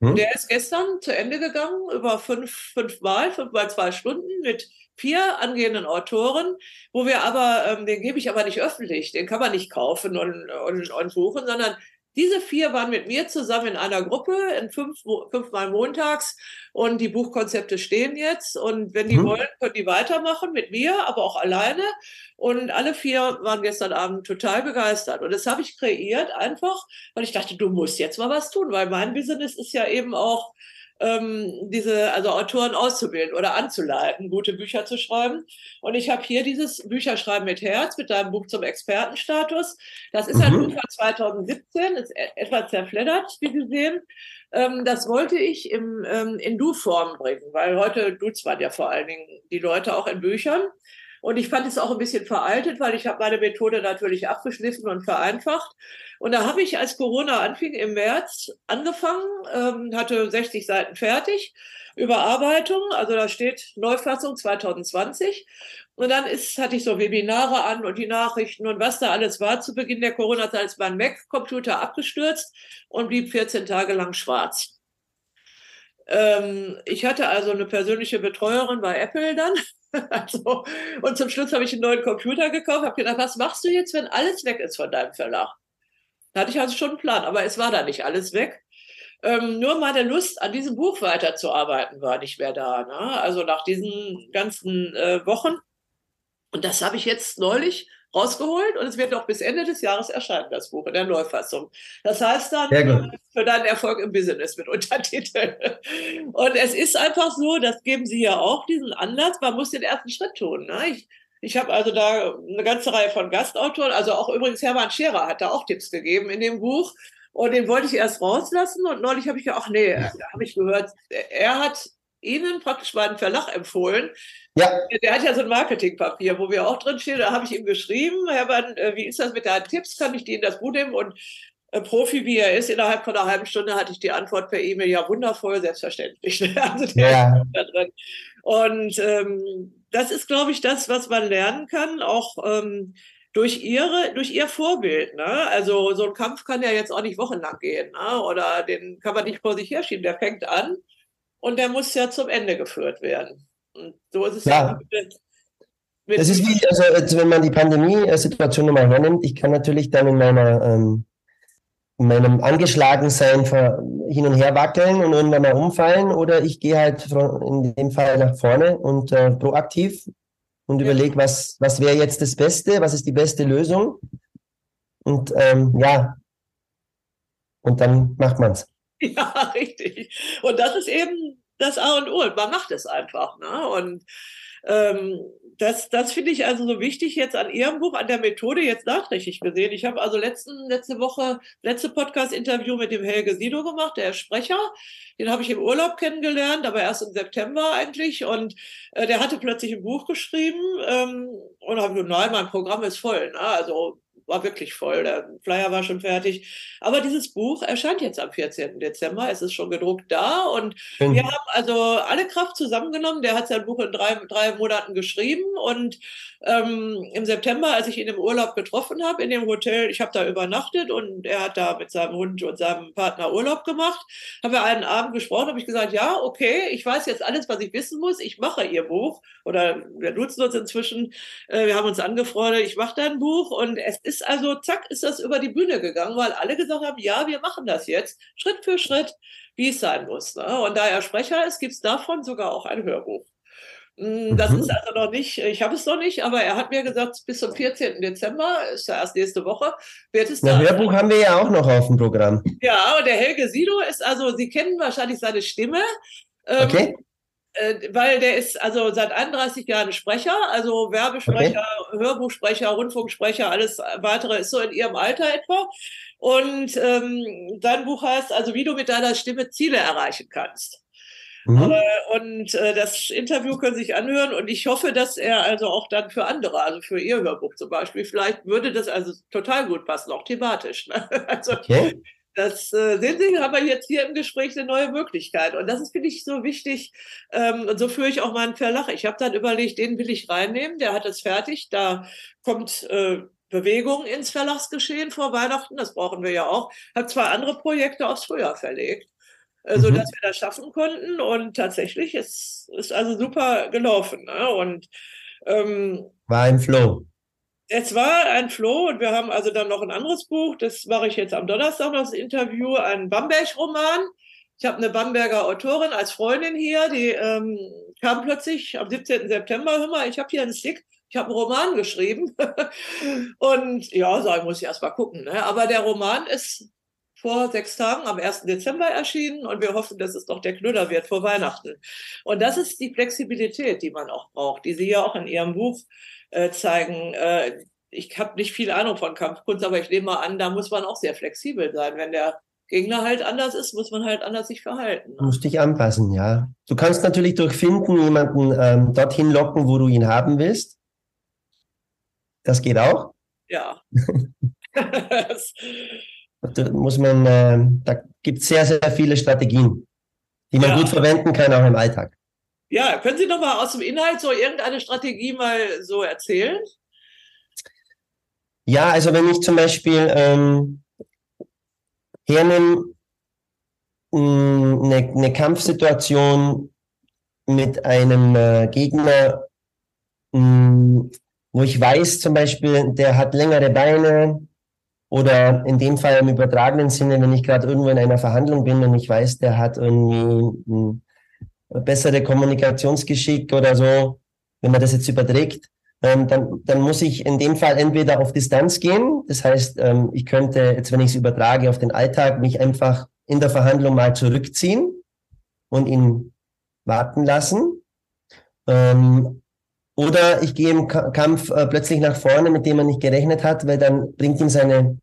Mhm. Der ist gestern zu Ende gegangen, über fünf, fünf Mal, fünf mal zwei Stunden mit vier angehenden Autoren, wo wir aber, ähm, den gebe ich aber nicht öffentlich, den kann man nicht kaufen und, und, und buchen, sondern diese vier waren mit mir zusammen in einer Gruppe, in fünf, fünfmal montags. Und die Buchkonzepte stehen jetzt. Und wenn die mhm. wollen, können die weitermachen mit mir, aber auch alleine. Und alle vier waren gestern Abend total begeistert. Und das habe ich kreiert einfach, weil ich dachte, du musst jetzt mal was tun, weil mein Business ist ja eben auch ähm, diese, also Autoren auszubilden oder anzuleiten, gute Bücher zu schreiben. Und ich habe hier dieses Bücherschreiben mit Herz mit deinem Buch zum Expertenstatus. Das ist mhm. ein Buch von 2017, ist e-, etwas zerfleddert, wie Sie sehen. Ähm, das wollte ich im, ähm, in Du-Form bringen, weil heute duzt man ja vor allen Dingen die Leute auch in Büchern. Und ich fand es auch ein bisschen veraltet, weil ich habe meine Methode natürlich abgeschliffen und vereinfacht. Und da habe ich, als Corona anfing im März, angefangen, ähm, hatte 60 Seiten fertig, Überarbeitung, also da steht Neufassung 2020. Und dann ist, hatte ich so Webinare an und die Nachrichten und was da alles war. Zu Beginn der Corona-Zeit ist mein Mac-Computer abgestürzt und blieb 14 Tage lang schwarz. Ähm, ich hatte also eine persönliche Betreuerin bei Apple dann Also, und zum Schluss habe ich einen neuen Computer gekauft, habe gedacht, was machst du jetzt, wenn alles weg ist von deinem Verlag? Da hatte ich also schon einen Plan, aber es war da nicht alles weg. Ähm, nur meine Lust, an diesem Buch weiterzuarbeiten, war nicht mehr da. Ne? Also nach diesen ganzen äh, Wochen. Und das habe ich jetzt neulich rausgeholt und es wird noch bis Ende des Jahres erscheinen, das Buch in der Neufassung. Das heißt dann für deinen Erfolg im Business mit Untertitel. Und es ist einfach so, das geben Sie ja auch, diesen Anlass, man muss den ersten Schritt tun. Ne? Ich, ich habe also da eine ganze Reihe von Gastautoren, also auch übrigens Hermann Scherer hat da auch Tipps gegeben in dem Buch. Und den wollte ich erst rauslassen und neulich habe ich ja, ach nee, da habe ich gehört, er hat Ihnen praktisch meinen Verlag empfohlen. Ja. Der hat ja so ein Marketingpapier, wo wir auch drin stehen. Da habe ich ihm geschrieben, Herr Mann, äh, wie ist das mit deinen Tipps? Kann ich dir das Buch nehmen? Und äh, Profi wie er ist, innerhalb von einer halben Stunde hatte ich die Antwort per E-Mail, ja wundervoll, selbstverständlich. Also der ja. da drin. Und ähm, das ist, glaube ich, das, was man lernen kann, auch ähm, durch ihre, durch ihr Vorbild. Ne? Also so ein Kampf kann ja jetzt auch nicht wochenlang gehen, ne? oder den kann man nicht vor sich herschieben. Der fängt an und der muss ja zum Ende geführt werden. Und so ist es ja. ja das ist wie, also wenn man die Pandemie-Situation nochmal hernimmt, ich kann natürlich dann in meiner ähm, meinem Angeschlagensein hin und her wackeln und irgendwann mal umfallen oder ich gehe halt in dem Fall nach vorne und äh, proaktiv und ja. überlege, was, was wäre jetzt das Beste, was ist die beste Lösung und ähm, ja, und dann macht man es. Ja, richtig. Und das ist eben das A und O. Man macht es einfach. Ne? Und ähm, das, das finde ich also so wichtig jetzt an Ihrem Buch, an der Methode jetzt nachträglich gesehen. Ich habe also letzten, letzte Woche, letzte Podcast-Interview mit dem Helge Sido gemacht, der Sprecher. Den habe ich im Urlaub kennengelernt, aber erst im September eigentlich. Und äh, der hatte plötzlich ein Buch geschrieben ähm, und habe gesagt, nein, mein Programm ist voll. Ne? Also war wirklich voll. Der Flyer war schon fertig. Aber dieses Buch erscheint jetzt am 14. Dezember. Es ist schon gedruckt da und mhm. wir haben also alle Kraft zusammengenommen. Der hat sein Buch in drei, drei Monaten geschrieben und ähm, im September, als ich ihn im Urlaub getroffen habe, in dem Hotel, ich habe da übernachtet und er hat da mit seinem Hund und seinem Partner Urlaub gemacht, haben wir einen Abend gesprochen, habe ich gesagt, ja, okay, ich weiß jetzt alles, was ich wissen muss, ich mache ihr Buch oder wir nutzen uns inzwischen, äh, wir haben uns angefreundet, ich mache dein Buch und es ist also, zack, ist das über die Bühne gegangen, weil alle gesagt haben, ja, wir machen das jetzt, Schritt für Schritt, wie es sein muss. Ne? Und da er Sprecher ist, gibt es davon sogar auch ein Hörbuch. Hm, das mhm. ist also noch nicht, ich habe es noch nicht, aber er hat mir gesagt, bis zum 14. Dezember, ist ja erst nächste Woche, wird es da. Hörbuch haben wir ja auch noch auf dem Programm. Ja, und der Helge Sido ist also, Sie kennen wahrscheinlich seine Stimme. Ähm, okay. Äh, weil der ist also seit 31 Jahren Sprecher, also Werbesprecher, okay. Hörbuchsprecher, Rundfunksprecher, alles weitere ist so in ihrem Alter etwa. Und ähm, sein Buch heißt also, wie du mit deiner Stimme Ziele erreichen kannst. Mhm. Äh, und äh, das Interview können Sie sich anhören und ich hoffe, dass er also auch dann für andere, also für Ihr Hörbuch zum Beispiel, vielleicht würde das also total gut passen, auch thematisch. Ne? Also okay. Das äh, sehen Sie, haben wir jetzt hier im Gespräch eine neue Möglichkeit. Und das ist, finde ich, so wichtig. Ähm, und so führe ich auch meinen Verlag. Ich habe dann überlegt, den will ich reinnehmen, der hat es fertig. Da kommt äh, Bewegung ins Verlagsgeschehen vor Weihnachten, das brauchen wir ja auch. Hat zwei andere Projekte aufs Frühjahr verlegt, äh, mhm. sodass wir das schaffen konnten. Und tatsächlich, es ist also super gelaufen. Ne? Und ähm, war ein Flow. Es war ein Flow und wir haben also dann noch ein anderes Buch, das mache ich jetzt am Donnerstag noch das Interview, ein Bamberg-Roman. Ich habe eine Bamberger Autorin als Freundin hier, die ähm, kam plötzlich am 17. September, hör mal, ich habe hier einen Stick, ich habe einen Roman geschrieben. und ja, sagen muss ich erst mal gucken. Ne? Aber der Roman ist vor sechs Tagen am 1. Dezember erschienen und wir hoffen, dass es doch der Knüller wird vor Weihnachten. Und das ist die Flexibilität, die man auch braucht, die Sie ja auch in Ihrem Buch äh, zeigen. Äh, ich habe nicht viel Ahnung von Kampfkunst, aber ich nehme mal an, da muss man auch sehr flexibel sein. Wenn der Gegner halt anders ist, muss man halt anders sich verhalten. Ne? Musst dich anpassen, ja. Du kannst natürlich durch Finden jemanden ähm, dorthin locken, wo du ihn haben willst. Das geht auch. Ja. da muss man, äh, da gibt es sehr, sehr viele Strategien, die man ja. gut verwenden kann, auch im Alltag. Ja, können Sie noch mal aus dem Inhalt so irgendeine Strategie mal so erzählen? Ja, also wenn ich zum Beispiel ähm, hernehme, eine, eine Kampfsituation mit einem äh, Gegner, mh, mm, wo ich weiß zum Beispiel, der hat längere Beine oder in dem Fall im übertragenen Sinne, wenn ich gerade irgendwo in einer Verhandlung bin und ich weiß, der hat irgendwie mh, mm, bessere Kommunikationsgeschick oder so, wenn man das jetzt überträgt, ähm, dann, dann muss ich in dem Fall entweder auf Distanz gehen. Das heißt, ähm, ich könnte jetzt, wenn ich es übertrage auf den Alltag, mich einfach in der Verhandlung mal zurückziehen und ihn warten lassen. Ähm, oder ich gehe im Kampf äh, plötzlich nach vorne, mit dem man nicht gerechnet hat, weil dann bringt ihm seine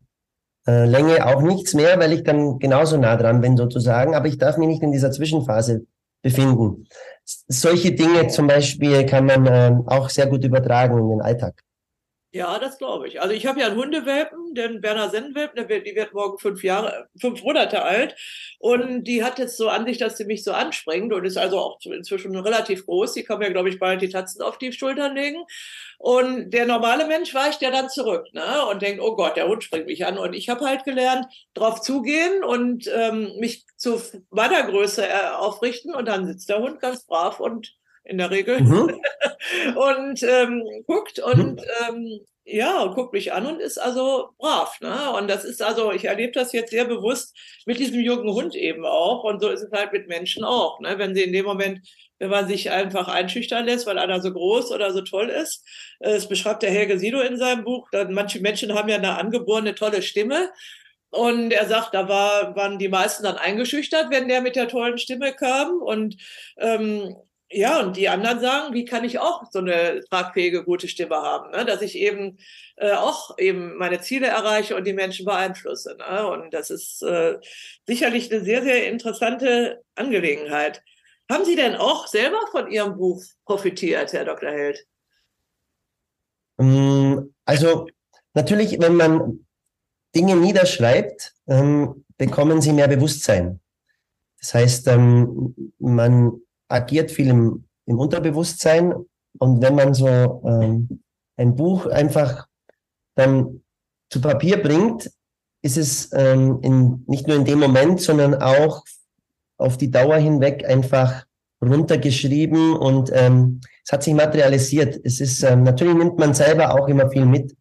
äh, Länge auch nichts mehr, weil ich dann genauso nah dran bin sozusagen. Aber ich darf mich nicht in dieser Zwischenphase befinden. Solche Dinge zum Beispiel kann man äh, auch sehr gut übertragen in den Alltag. Ja, das glaube ich. Also ich habe ja einen Hundewelpen, den Berner Sennenwelpen, die wird morgen fünf Jahre, fünf Monate alt. Und die hat jetzt so an sich, dass sie mich so anspringt und ist also auch inzwischen relativ groß. Die kann mir, glaube ich, bald die Tatzen auf die Schultern legen. Und der normale Mensch weicht ja dann zurück ne? und denkt, oh Gott, der Hund springt mich an. Und ich habe halt gelernt, drauf zugehen und ähm, mich zu meiner Größe äh, aufrichten. Und dann sitzt der Hund ganz brav und in der Regel. Mhm. und ähm, guckt und mhm. ähm, ja, und guckt mich an und ist also brav. Ne? Und das ist also, ich erlebe das jetzt sehr bewusst mit diesem jungen Hund eben auch. Und so ist es halt mit Menschen auch. Ne? Wenn sie in dem Moment, wenn man sich einfach einschüchtern lässt, weil einer so groß oder so toll ist, äh, das beschreibt der Helge Sido in seinem Buch, dann manche Menschen haben ja eine angeborene tolle Stimme. Und er sagt, da war, waren die meisten dann eingeschüchtert, wenn der mit der tollen Stimme kam. Und ähm, ja, und die anderen sagen, wie kann ich auch so eine tragfähige, gute Stimme haben, ne? dass ich eben äh, auch eben meine Ziele erreiche und die Menschen beeinflusse. Ne? Und das ist äh, sicherlich eine sehr, sehr interessante Angelegenheit. Haben Sie denn auch selber von Ihrem Buch profitiert, Herr Dr. Held? Ähm, also natürlich, wenn man Dinge niederschreibt, ähm, bekommen sie mehr Bewusstsein. Das heißt, ähm, man agiert viel im, im Unterbewusstsein. Und wenn man so ähm, ein Buch einfach dann zu Papier bringt, ist es ähm, in, nicht nur in dem Moment, sondern auch auf die Dauer hinweg einfach runtergeschrieben und ähm, es hat sich materialisiert. Es ist ähm, natürlich nimmt man selber auch immer viel mit.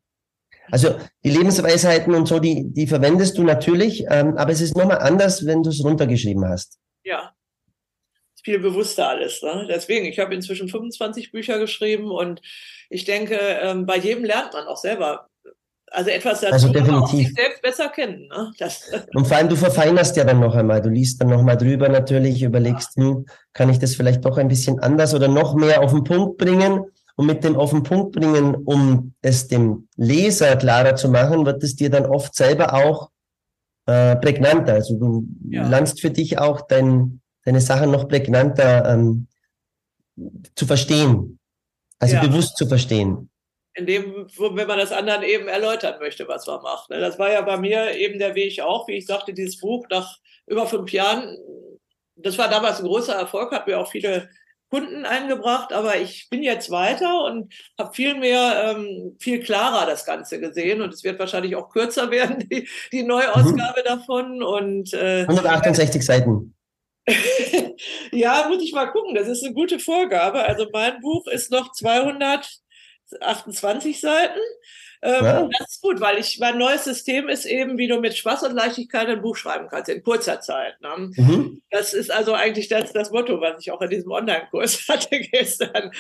Also die Lebensweisheiten und so, die die verwendest du natürlich, ähm, aber es ist nochmal anders, wenn du es runtergeschrieben hast. Ja, viel bewusster alles. Ne? Deswegen, ich habe inzwischen 25 Bücher geschrieben und ich denke, ähm, bei jedem lernt man auch selber Also etwas dazu, also definitiv. selbst besser kennen. Ne? Und vor allem, du verfeinerst ja dann noch einmal. Du liest dann noch mal drüber natürlich, überlegst, ja. hm, kann ich das vielleicht doch ein bisschen anders oder noch mehr auf den Punkt bringen? Und mit dem auf den Punkt bringen, um es dem Leser klarer zu machen, wird es dir dann oft selber auch äh, prägnanter. Also du ja. lernst für dich auch dein, deine Sachen noch prägnanter ähm, zu verstehen. Also ja. bewusst zu verstehen. In dem, wenn man das anderen eben erläutern möchte, was man macht. Ne? Das war ja bei mir eben der Weg auch, wie ich sagte, dieses Buch nach über fünf Jahren, das war damals ein großer Erfolg, hat mir auch viele Kunden eingebracht, aber ich bin jetzt weiter und habe viel mehr, ähm, viel klarer das Ganze gesehen und es wird wahrscheinlich auch kürzer werden, die, die Neuausgabe mhm. davon. Und, äh, 168 Seiten. ja, muss ich mal gucken. Das ist eine gute Vorgabe. Also mein Buch ist noch 228 Seiten. Ähm, ja. Das ist gut, weil ich mein neues System ist eben, wie du mit Spaß und Leichtigkeit ein Buch schreiben kannst in kurzer Zeit. Ne? Mhm. Das ist also eigentlich das, das Motto, was ich auch in diesem Online-Kurs hatte gestern.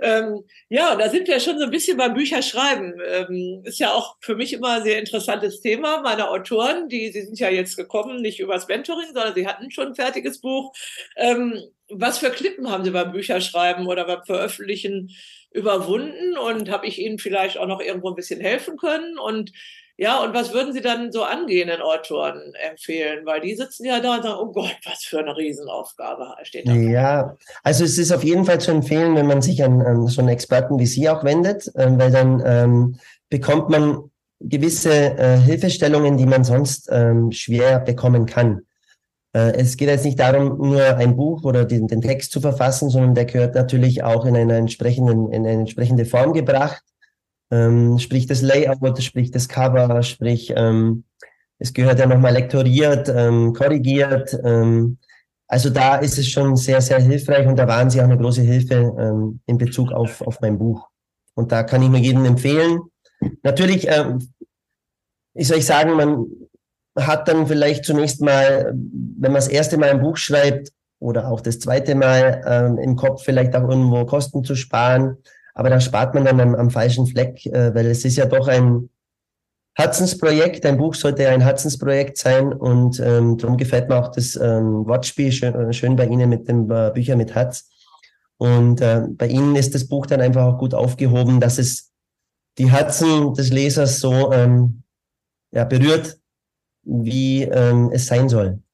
Ähm, ja, da sind wir schon so ein bisschen beim Bücherschreiben. Ähm, ist ja auch für mich immer ein sehr interessantes Thema. Meine Autoren, die, sie sind ja jetzt gekommen, nicht übers Mentoring, sondern sie hatten schon ein fertiges Buch. Ähm, was für Klippen haben Sie beim Bücherschreiben oder beim Veröffentlichen überwunden und habe ich Ihnen vielleicht auch noch irgendwo ein bisschen helfen können und ja, und was würden Sie dann so angehenden Autoren empfehlen? Weil die sitzen ja da und sagen, oh Gott, was für eine Riesenaufgabe steht da. Ja, also es ist auf jeden Fall zu empfehlen, wenn man sich an, an so einen Experten wie Sie auch wendet, äh, weil dann ähm, bekommt man gewisse äh, Hilfestellungen, die man sonst ähm, schwer bekommen kann. Äh, es geht jetzt nicht darum, nur ein Buch oder den, den, Text zu verfassen, sondern der gehört natürlich auch in eine, entsprechenden, in eine entsprechende Form gebracht. Ähm, sprich das Layout, sprich das Cover, sprich ähm, es gehört ja nochmal lektoriert, ähm, korrigiert. Ähm, also da ist es schon sehr, sehr hilfreich und da waren sie auch eine große Hilfe ähm, in Bezug auf, auf mein Buch. Und da kann ich nur jedem empfehlen. Natürlich, ähm, wie soll ich sagen, man hat dann vielleicht zunächst mal, wenn man das erste Mal ein Buch schreibt oder auch das zweite Mal ähm, im Kopf vielleicht auch irgendwo Kosten zu sparen. Aber da spart man dann am, am falschen Fleck, äh, weil es ist ja doch ein Herzensprojekt. Ein Buch sollte ja ein Herzensprojekt sein und ähm, darum gefällt mir auch das ähm, Wortspiel schön, äh, schön bei Ihnen mit dem äh, Bücher mit Herz. Und äh, bei Ihnen ist das Buch dann einfach auch gut aufgehoben, dass es die Herzen des Lesers so ähm, ja, berührt, wie ähm, es sein soll.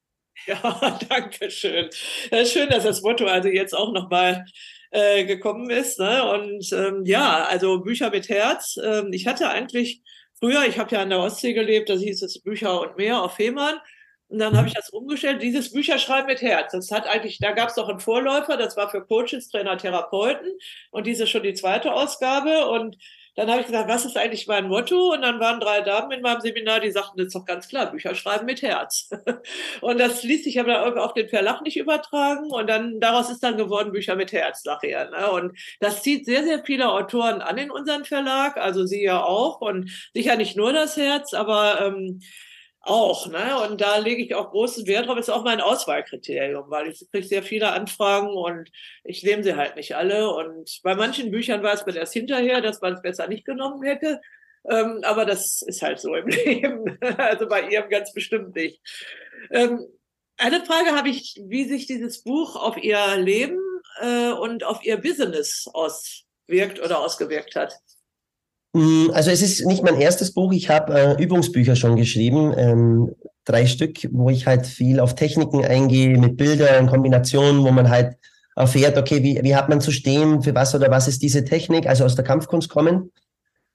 Ja, danke schön. Ja, schön, dass das Motto also jetzt auch nochmal äh, gekommen ist. Ne? Und ähm, ja, also Bücher mit Herz. Ähm, ich hatte eigentlich früher, ich habe ja an der Ostsee gelebt, da hieß es Bücher und mehr auf Fehmarn. Und dann habe ich das umgestellt, dieses Bücherschreiben mit Herz. Das hat eigentlich, da gab es doch einen Vorläufer, das war für Coaches, Trainer, Therapeuten. Und diese ist schon die zweite Ausgabe. Und dann habe ich gesagt, was ist eigentlich mein Motto? Und dann waren drei Damen in meinem Seminar, die sagten, das ist doch ganz klar, Bücher schreiben mit Herz. Und das ließ sich aber auf den Verlag nicht übertragen. Und dann daraus ist dann geworden Bücher mit Herz nachher. Ne? Und das zieht sehr, sehr viele Autoren an in unseren Verlag, also sie ja auch. Und sicher nicht nur das Herz, aber ähm, auch, ne? Und da lege ich auch großen Wert drauf. Ist auch mein Auswahlkriterium, weil ich kriege sehr viele Anfragen und ich nehme sie halt nicht alle. Und bei manchen Büchern weiß man erst hinterher, dass man es besser nicht genommen hätte. Ähm, aber das ist halt so im Leben. also bei ihrem ganz bestimmt nicht. Ähm, eine Frage habe ich, wie sich dieses Buch auf ihr Leben äh, und auf ihr Business auswirkt oder ausgewirkt hat. Mm, also es ist nicht mein erstes Buch. Ich habe äh, Übungsbücher schon geschrieben, ähm, drei Stück, wo ich halt viel auf Techniken eingehe, mit Bildern, Kombinationen, wo man halt erfährt, okay, wie, wie hat man zu stehen, für was oder was ist diese Technik, also aus der Kampfkunst kommen.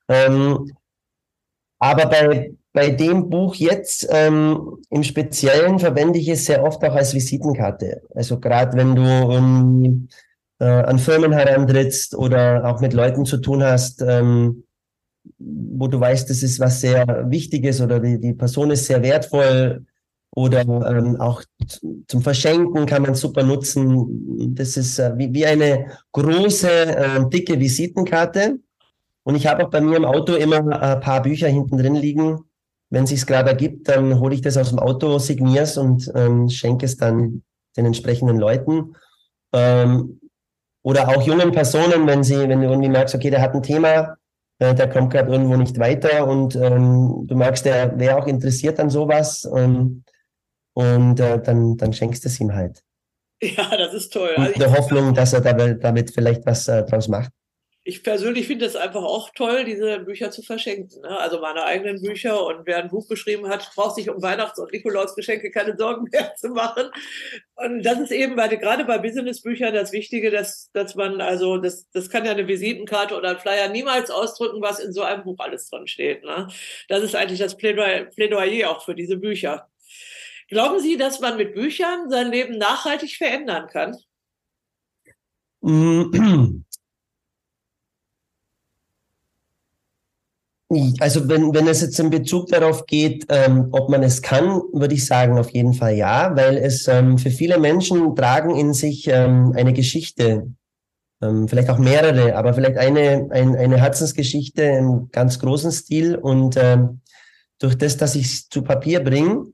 Ähm, aber bei, bei dem Buch jetzt ähm, im Speziellen verwende ich es sehr oft auch als Visitenkarte. Also gerade wenn du ähm, äh, an Firmen herantrittst oder auch mit Leuten zu tun hast, ähm, wo du weißt, das ist was sehr Wichtiges oder die, die Person ist sehr wertvoll oder ähm, auch zum Verschenken kann man super nutzen. Das ist äh, wie, wie eine große, äh, dicke Visitenkarte. Und ich habe auch bei mir im Auto immer ein paar Bücher hinten drin liegen. Wenn es sich gerade ergibt, dann hole ich das aus dem Auto, signiere es und ähm, schenke es dann den entsprechenden Leuten. Ähm, oder auch jungen Personen, wenn sie, wenn du irgendwie merkst, okay, der hat ein Thema, äh, der kommt gerade irgendwo nicht weiter und ähm, du merkst, der wäre auch interessiert an sowas ähm, und äh, dann, dann schenkst du es ihm halt. Ja, das ist toll. Also in der Hoffnung, dass er damit, damit vielleicht was äh, draus macht ich persönlich finde es einfach auch toll, diese Bücher zu verschenken. Ne? Also meine eigenen Bücher und wer ein Buch geschrieben hat, braucht sich um Weihnachts- und Nikolausgeschenke keine Sorgen mehr zu machen. Und das ist eben bei, gerade bei Businessbüchern das Wichtige, dass, dass man, also das, das kann ja eine Visitenkarte oder ein Flyer niemals ausdrücken, was in so einem Buch alles drin steht. Ne? Das ist eigentlich das Plädoyer, Plädoyer auch für diese Bücher. Glauben Sie, dass man mit Büchern sein Leben nachhaltig verändern kann? Also wenn, wenn es jetzt in Bezug darauf geht, ähm, ob man es kann, würde ich sagen auf jeden Fall ja, weil es ähm, für viele Menschen tragen in sich ähm, eine Geschichte, ähm, vielleicht auch mehrere, aber vielleicht eine, ein, eine Herzensgeschichte im ganz großen Stil. Und ähm, durch das, dass ich es zu Papier bringe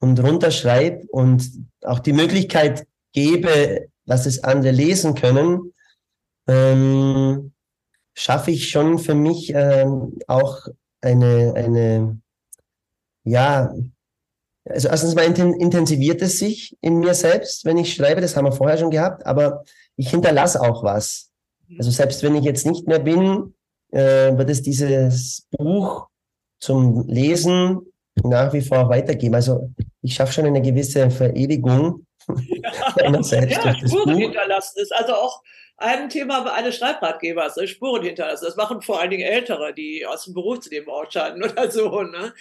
und runterschreibe und auch die Möglichkeit gebe, dass es andere lesen können, ähm, schaffe ich schon für mich ähm, auch eine, eine, ja, also erstens mal intensiviert es sich in mir selbst, wenn ich schreibe, das haben wir vorher schon gehabt, aber ich hinterlasse auch was. Also selbst wenn ich jetzt nicht mehr bin, äh, wird es dieses Buch zum Lesen nach wie vor weitergeben. Also ich schaffe schon eine gewisse Verewigung ja, meiner selbst. Ja, Spuren hinterlassen ist also auch ein Thema eines Schreibratgebers, ne? Spuren hinterlassen. Das machen vor allen Dingen Ältere, die aus dem Berufsleben ausscheiden oder so. Ne?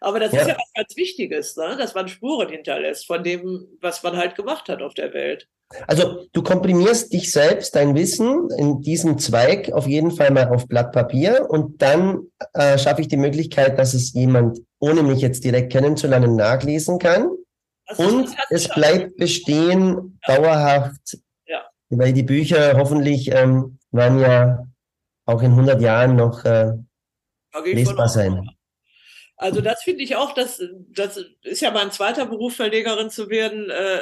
Aber das ja. ist ja was ganz Wichtiges, ne? dass man Spuren hinterlässt von dem, was man halt gemacht hat auf der Welt. Also du komprimierst dich selbst, dein Wissen in diesem Zweig auf jeden Fall mal auf Blatt Papier und dann äh, schaffe ich die Möglichkeit, dass es jemand, ohne mich jetzt direkt kennenzulernen, nachlesen kann. Und es bleibt bestehen, ja. dauerhaft weil die Bücher hoffentlich ähm, werden ja auch in 100 Jahren noch äh, lesbar sein. Also das finde ich auch, das, das ist ja mein zweiter Beruf, Verlegerin zu werden. Äh,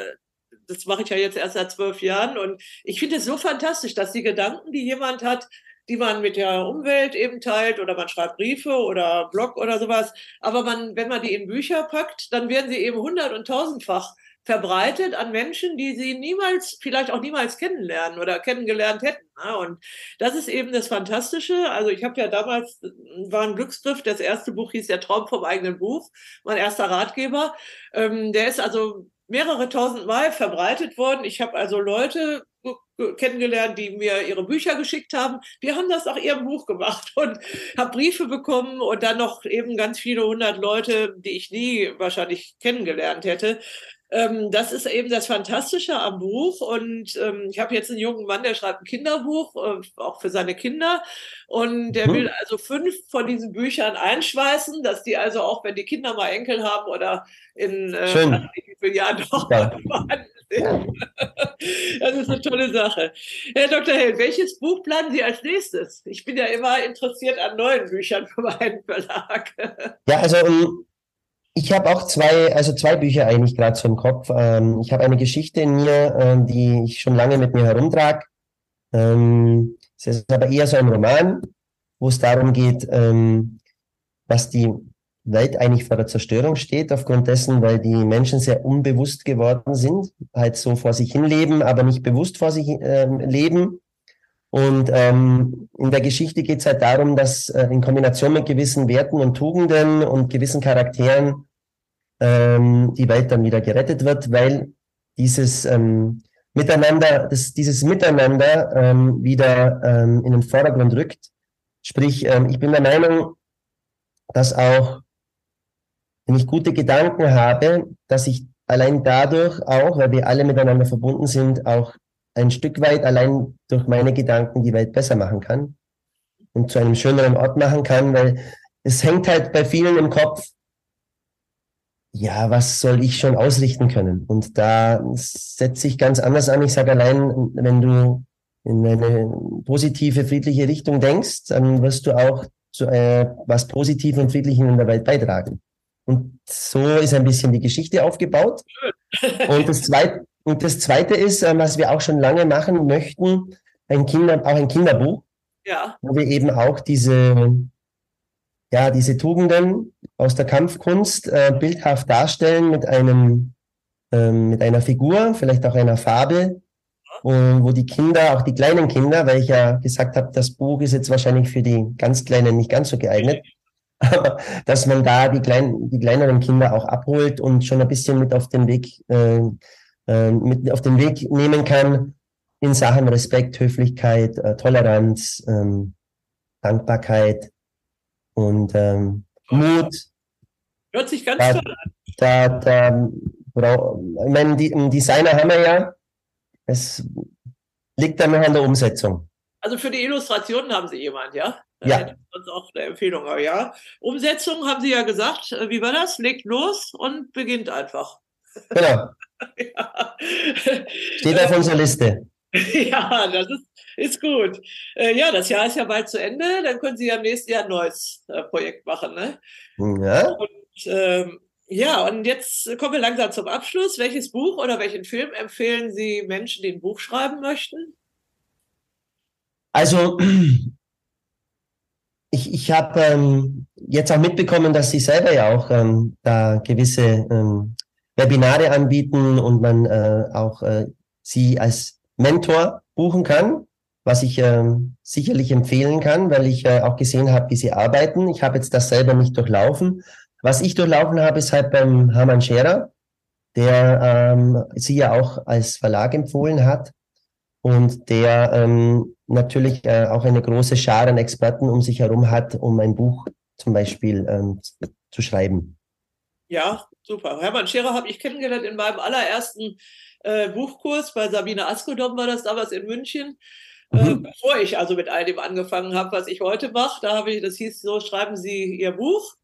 das mache ich ja jetzt erst seit zwölf Jahren und ich finde es so fantastisch, dass die Gedanken, die jemand hat, die man mit der Umwelt eben teilt oder man schreibt Briefe oder Blog oder sowas, aber man, wenn man die in Bücher packt, dann werden sie eben hundert- und tausendfach verbreitet an Menschen, die sie niemals, vielleicht auch niemals kennenlernen oder kennengelernt hätten. Ne? Und das ist eben das Fantastische. Also ich habe ja damals, war ein Glücksgriff, das erste Buch hieß Der Traum vom eigenen Buch, mein erster Ratgeber. Ähm, der ist also mehrere tausend Mal verbreitet worden. Ich habe also Leute kennengelernt, die mir ihre Bücher geschickt haben. Die haben das nach ihrem Buch gemacht und habe Briefe bekommen und dann noch eben ganz viele hundert Leute, die ich nie wahrscheinlich kennengelernt hätte. Ähm, das ist eben das Fantastische am Buch. Und ähm, ich habe jetzt einen jungen Mann, der schreibt ein Kinderbuch, äh, auch für seine Kinder. Und der mhm. will also fünf von diesen Büchern einschweißen, dass die also auch, wenn die Kinder mal Enkel haben oder in äh, wie vielen Jahren noch vorhanden Das ist eine tolle Sache. Herr Dr. Held, welches Buch planen Sie als nächstes? Ich bin ja immer interessiert an neuen Büchern für meinen Verlag. Ja, also um, ich habe auch zwei, also zwei Bücher eigentlich gerade so im Kopf. Ähm, ich habe eine Geschichte in mir, ähm, die ich schon lange mit mir herumtrage. Ähm, es ist aber eher so ein Roman, wo es darum geht, ähm, was die Welt eigentlich vor der Zerstörung steht, aufgrund dessen, weil die Menschen sehr unbewusst geworden sind, halt so vor sich hin leben, aber nicht bewusst vor sich ähm, leben. Und ähm, in der Geschichte geht es halt darum, dass äh, in Kombination mit gewissen Werten und Tugenden und gewissen Charakteren ähm, die Welt dann wieder gerettet wird, weil dieses ähm, Miteinander, das, dieses Miteinander ähm, wieder ähm, in den Vordergrund rückt. Sprich, ähm, ich bin der Meinung, dass auch, wenn ich gute Gedanken habe, dass ich allein dadurch auch, weil wir alle miteinander verbunden sind, auch ein Stück weit allein durch meine Gedanken die Welt besser machen kann und zu einem schöneren Ort machen kann, weil es hängt halt bei vielen im Kopf, ja, was soll ich schon ausrichten können? Und da setze ich ganz anders an. Ich sage allein, wenn du in eine positive, friedliche Richtung denkst, dann wirst du auch zu äh, was Positivem und Friedlichem in der Welt beitragen. Und so ist ein bisschen die Geschichte aufgebaut. Und das zweite, und das zweite ist, äh, was wir auch schon lange machen möchten, ein Kinder, auch ein Kinderbuch. ja. wo wir eben auch diese, ja, diese Tugenden aus der Kampfkunst äh, bildhaft darstellen mit einem, ähm, mit einer Figur, vielleicht auch einer Farbe, wo, wo die Kinder, auch die kleinen Kinder, weil ich ja gesagt habe, das Buch ist jetzt wahrscheinlich für die ganz Kleinen nicht ganz so geeignet, aber dass man da die, kleinen, die kleineren Kinder auch abholt und schon ein bisschen mit auf den Weg, äh, äh, mit auf den Weg nehmen kann in Sachen Respekt, Höflichkeit, äh, Toleranz, ähm, Dankbarkeit und ähm, Mut. Hört sich ganz da, toll an. Da, da, ich meine, die, Designer haben wir ja. Es liegt dann noch an der Umsetzung. Also für die Illustrationen haben Sie jemand, ja? ja. Hätte sonst auch eine Empfehlung, aber ja. Umsetzung haben Sie ja gesagt. Äh, wie war das? Legt los und beginnt einfach. Genau. ja. Steht auf unserer Liste. ja, das ist, ist gut. Äh, ja, das Jahr ist ja bald zu Ende. Dann können Sie ja im nächsten Jahr ein neues äh, Projekt machen. Ne? Ja. Und, ähm, ja, und jetzt kommen wir langsam zum Abschluss. Welches Buch oder welchen Film empfehlen Sie Menschen, die ein Buch schreiben möchten? Also, ich, ich habe ähm, jetzt auch mitbekommen, dass Sie selber ja auch ähm, da gewisse ähm, Webinare anbieten und man äh, auch äh, Sie als Mentor buchen kann, was ich ähm, sicherlich empfehlen kann, weil ich äh, auch gesehen habe, wie Sie arbeiten. Ich habe jetzt das selber nicht durchlaufen, was ich durchlaufen habe, ist halt beim Hermann Scherer, der ähm, sie ja auch als Verlag empfohlen hat und der ähm, natürlich äh, auch eine große Schar an Experten um sich herum hat, um ein Buch zum Beispiel ähm, zu schreiben. Ja, super. Hermann Scherer habe ich kennengelernt in meinem allerersten äh, Buchkurs bei Sabine Askodom war das damals in München. Äh, mhm. Bevor ich also mit all dem angefangen habe, was ich heute mache, da habe ich, das hieß so, schreiben Sie Ihr Buch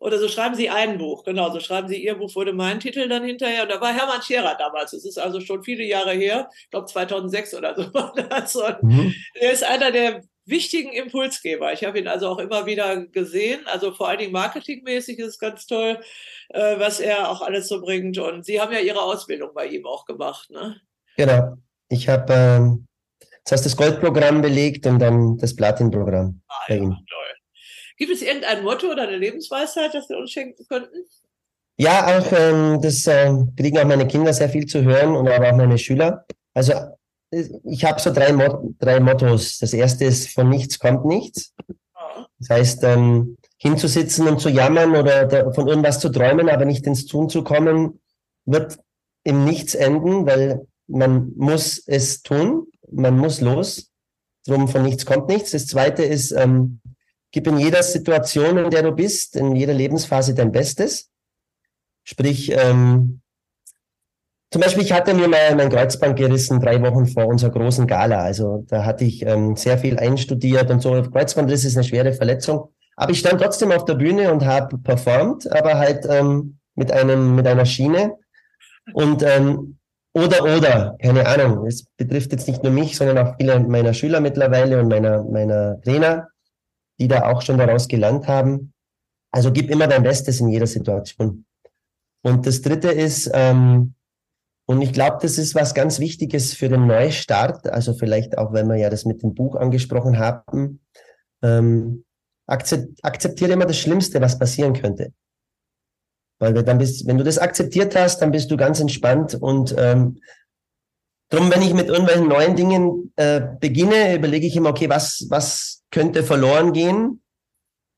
oder so schreiben Sie ein Buch, genau, so schreiben Sie Ihr Buch, wurde mein Titel dann hinterher. Und da war Hermann Scherer damals, das ist also schon viele Jahre her, ich glaube 2006 oder so war das. Und mhm. Er ist einer der wichtigen Impulsgeber. Ich habe ihn also auch immer wieder gesehen. Also vor allen Dingen marketingmäßig ist es ganz toll, äh, was er auch alles so bringt. Und Sie haben ja Ihre Ausbildung bei ihm auch gemacht, ne? Genau. Ich habe ähm, das heißt das Goldprogramm belegt und dann das Platinprogramm ah, bei ja, ihm. Toll. Gibt es irgendein Motto oder eine Lebensweisheit, das Sie uns schenken könnten? Ja, auch ähm, das äh, kriegen auch meine Kinder sehr viel zu hören und aber auch meine Schüler. Also ich habe so drei, Mot drei Mottos. Das erste ist, von nichts kommt nichts. Das heißt, ähm, hinzusitzen und zu jammern oder von irgendwas zu träumen, aber nicht ins Tun zu kommen, wird im Nichts enden, weil man muss es tun, man muss los. Drum von nichts kommt nichts. Das zweite ist, ähm, Gib in jeder Situation, in der du bist, in jeder Lebensphase dein Bestes. Sprich, ähm, zum Beispiel, ich hatte mir mal mein Kreuzband gerissen drei Wochen vor unserer großen Gala. Also da hatte ich ähm, sehr viel einstudiert und so. Kreuzbandriss ist eine schwere Verletzung. Aber ich stand trotzdem auf der Bühne und habe performt, aber halt ähm, mit einem mit einer Schiene. Und ähm, oder oder, keine Ahnung. Es betrifft jetzt nicht nur mich, sondern auch viele meiner Schüler mittlerweile und meiner meiner Trainer die da auch schon daraus gelernt haben. Also gib immer dein Bestes in jeder Situation. Und das Dritte ist, ähm, und ich glaube, das ist was ganz Wichtiges für den Neustart, also vielleicht auch, wenn wir ja das mit dem Buch angesprochen haben, ähm, akzeptiere immer das Schlimmste, was passieren könnte. Weil dann bist, wenn du das akzeptiert hast, dann bist du ganz entspannt und ähm, Drum, wenn ich mit irgendwelchen neuen Dingen äh, beginne, überlege ich immer, okay, was, was könnte verloren gehen?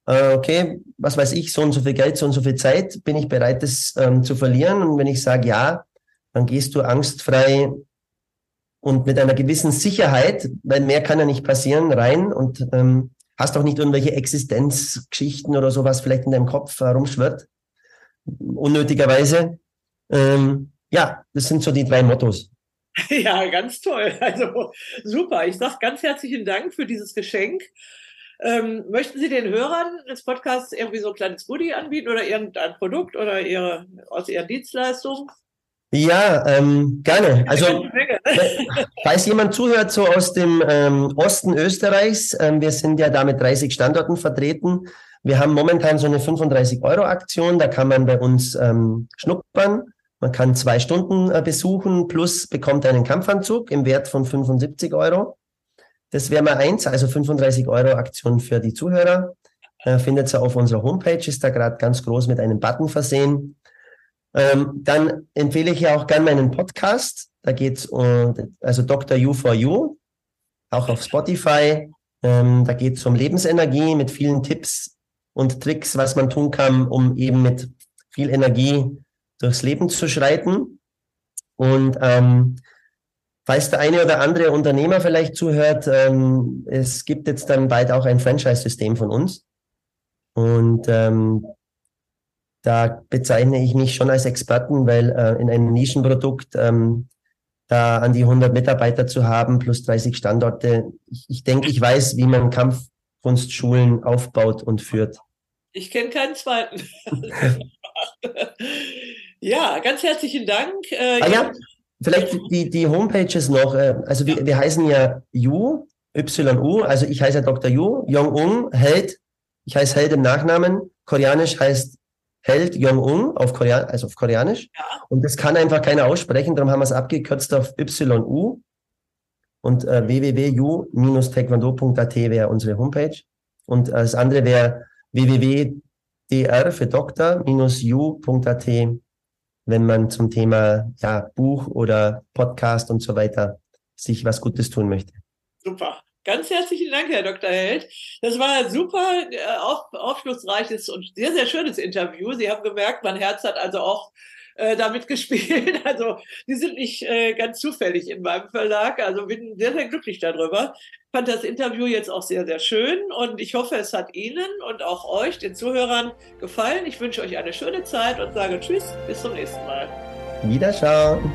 Äh, okay, was weiß ich, so und so viel Geld, so und so viel Zeit, bin ich bereit, das ähm, zu verlieren? Und wenn ich sage ja, dann gehst du angstfrei und mit einer gewissen Sicherheit, weil mehr kann ja nicht passieren, rein und ähm, hast auch nicht irgendwelche Existenzgeschichten oder sowas vielleicht in deinem Kopf herumschwirrt, unnötigerweise. Ähm, ja, das sind so die drei Mottos. Ja, ganz toll. Also super. Ich sage ganz herzlichen Dank für dieses Geschenk. Ähm, möchten Sie den Hörern des Podcasts irgendwie so ein kleines Goodie anbieten oder irgendein Produkt oder ihre, aus Ihren Dienstleistungen? Ja, ähm, gerne. Also, falls jemand zuhört, so aus dem ähm, Osten Österreichs, ähm, wir sind ja da mit 30 Standorten vertreten. Wir haben momentan so eine 35-Euro-Aktion, da kann man bei uns ähm, schnuppern. Man kann zwei Stunden äh, besuchen plus bekommt einen Kampfanzug im Wert von 75 Euro. Das wäre mal eins, also 35 Euro Aktion für die Zuhörer. Äh, findet ihr auf unserer Homepage, ist da gerade ganz groß mit einem Button versehen. Ähm, dann empfehle ich ja auch gerne meinen Podcast. Da geht's um, also Dr. You for You, auch auf Spotify. Ähm, da geht es um Lebensenergie mit vielen Tipps und Tricks, was man tun kann, um eben mit viel Energie durchs Leben zu schreiten. Und ähm, falls der eine oder andere Unternehmer vielleicht zuhört, ähm, es gibt jetzt dann bald auch ein Franchise-System von uns. Und ähm, da bezeichne ich mich schon als Experten, weil äh, in einem Nischenprodukt ähm, da an die 100 Mitarbeiter zu haben, plus 30 Standorte. Ich, ich denke, ich weiß, wie man Kampfkunstschulen aufbaut und führt. Ich kenne keinen zweiten. ja, ganz herzlichen Dank. Äh, ah, ja, vielleicht die, die Homepages noch. Äh, also wir, wir heißen ja Yu, YU, also ich heiße Dr. Yu, Jong-un, Held. Ich heiße Held im Nachnamen. Koreanisch heißt Held Jong-un auf Korean, also auf Koreanisch. Ja. Und das kann einfach keiner aussprechen, darum haben wir es abgekürzt auf YU. Und äh, www.u-taekwondo.at wäre unsere Homepage. Und äh, das andere wäre www.dr für Doktor-u.at, wenn man zum Thema ja, Buch oder Podcast und so weiter sich was Gutes tun möchte. Super. Ganz herzlichen Dank, Herr Dr. Held. Das war super äh, auf, aufschlussreiches und sehr, sehr schönes Interview. Sie haben gemerkt, mein Herz hat also auch äh, damit gespielt. Also die sind nicht äh, ganz zufällig in meinem Verlag. Also bin sehr, sehr glücklich darüber. Fand das Interview jetzt auch sehr, sehr schön und ich hoffe, es hat Ihnen und auch euch, den Zuhörern, gefallen. Ich wünsche euch eine schöne Zeit und sage Tschüss, bis zum nächsten Mal. Wiederschauen.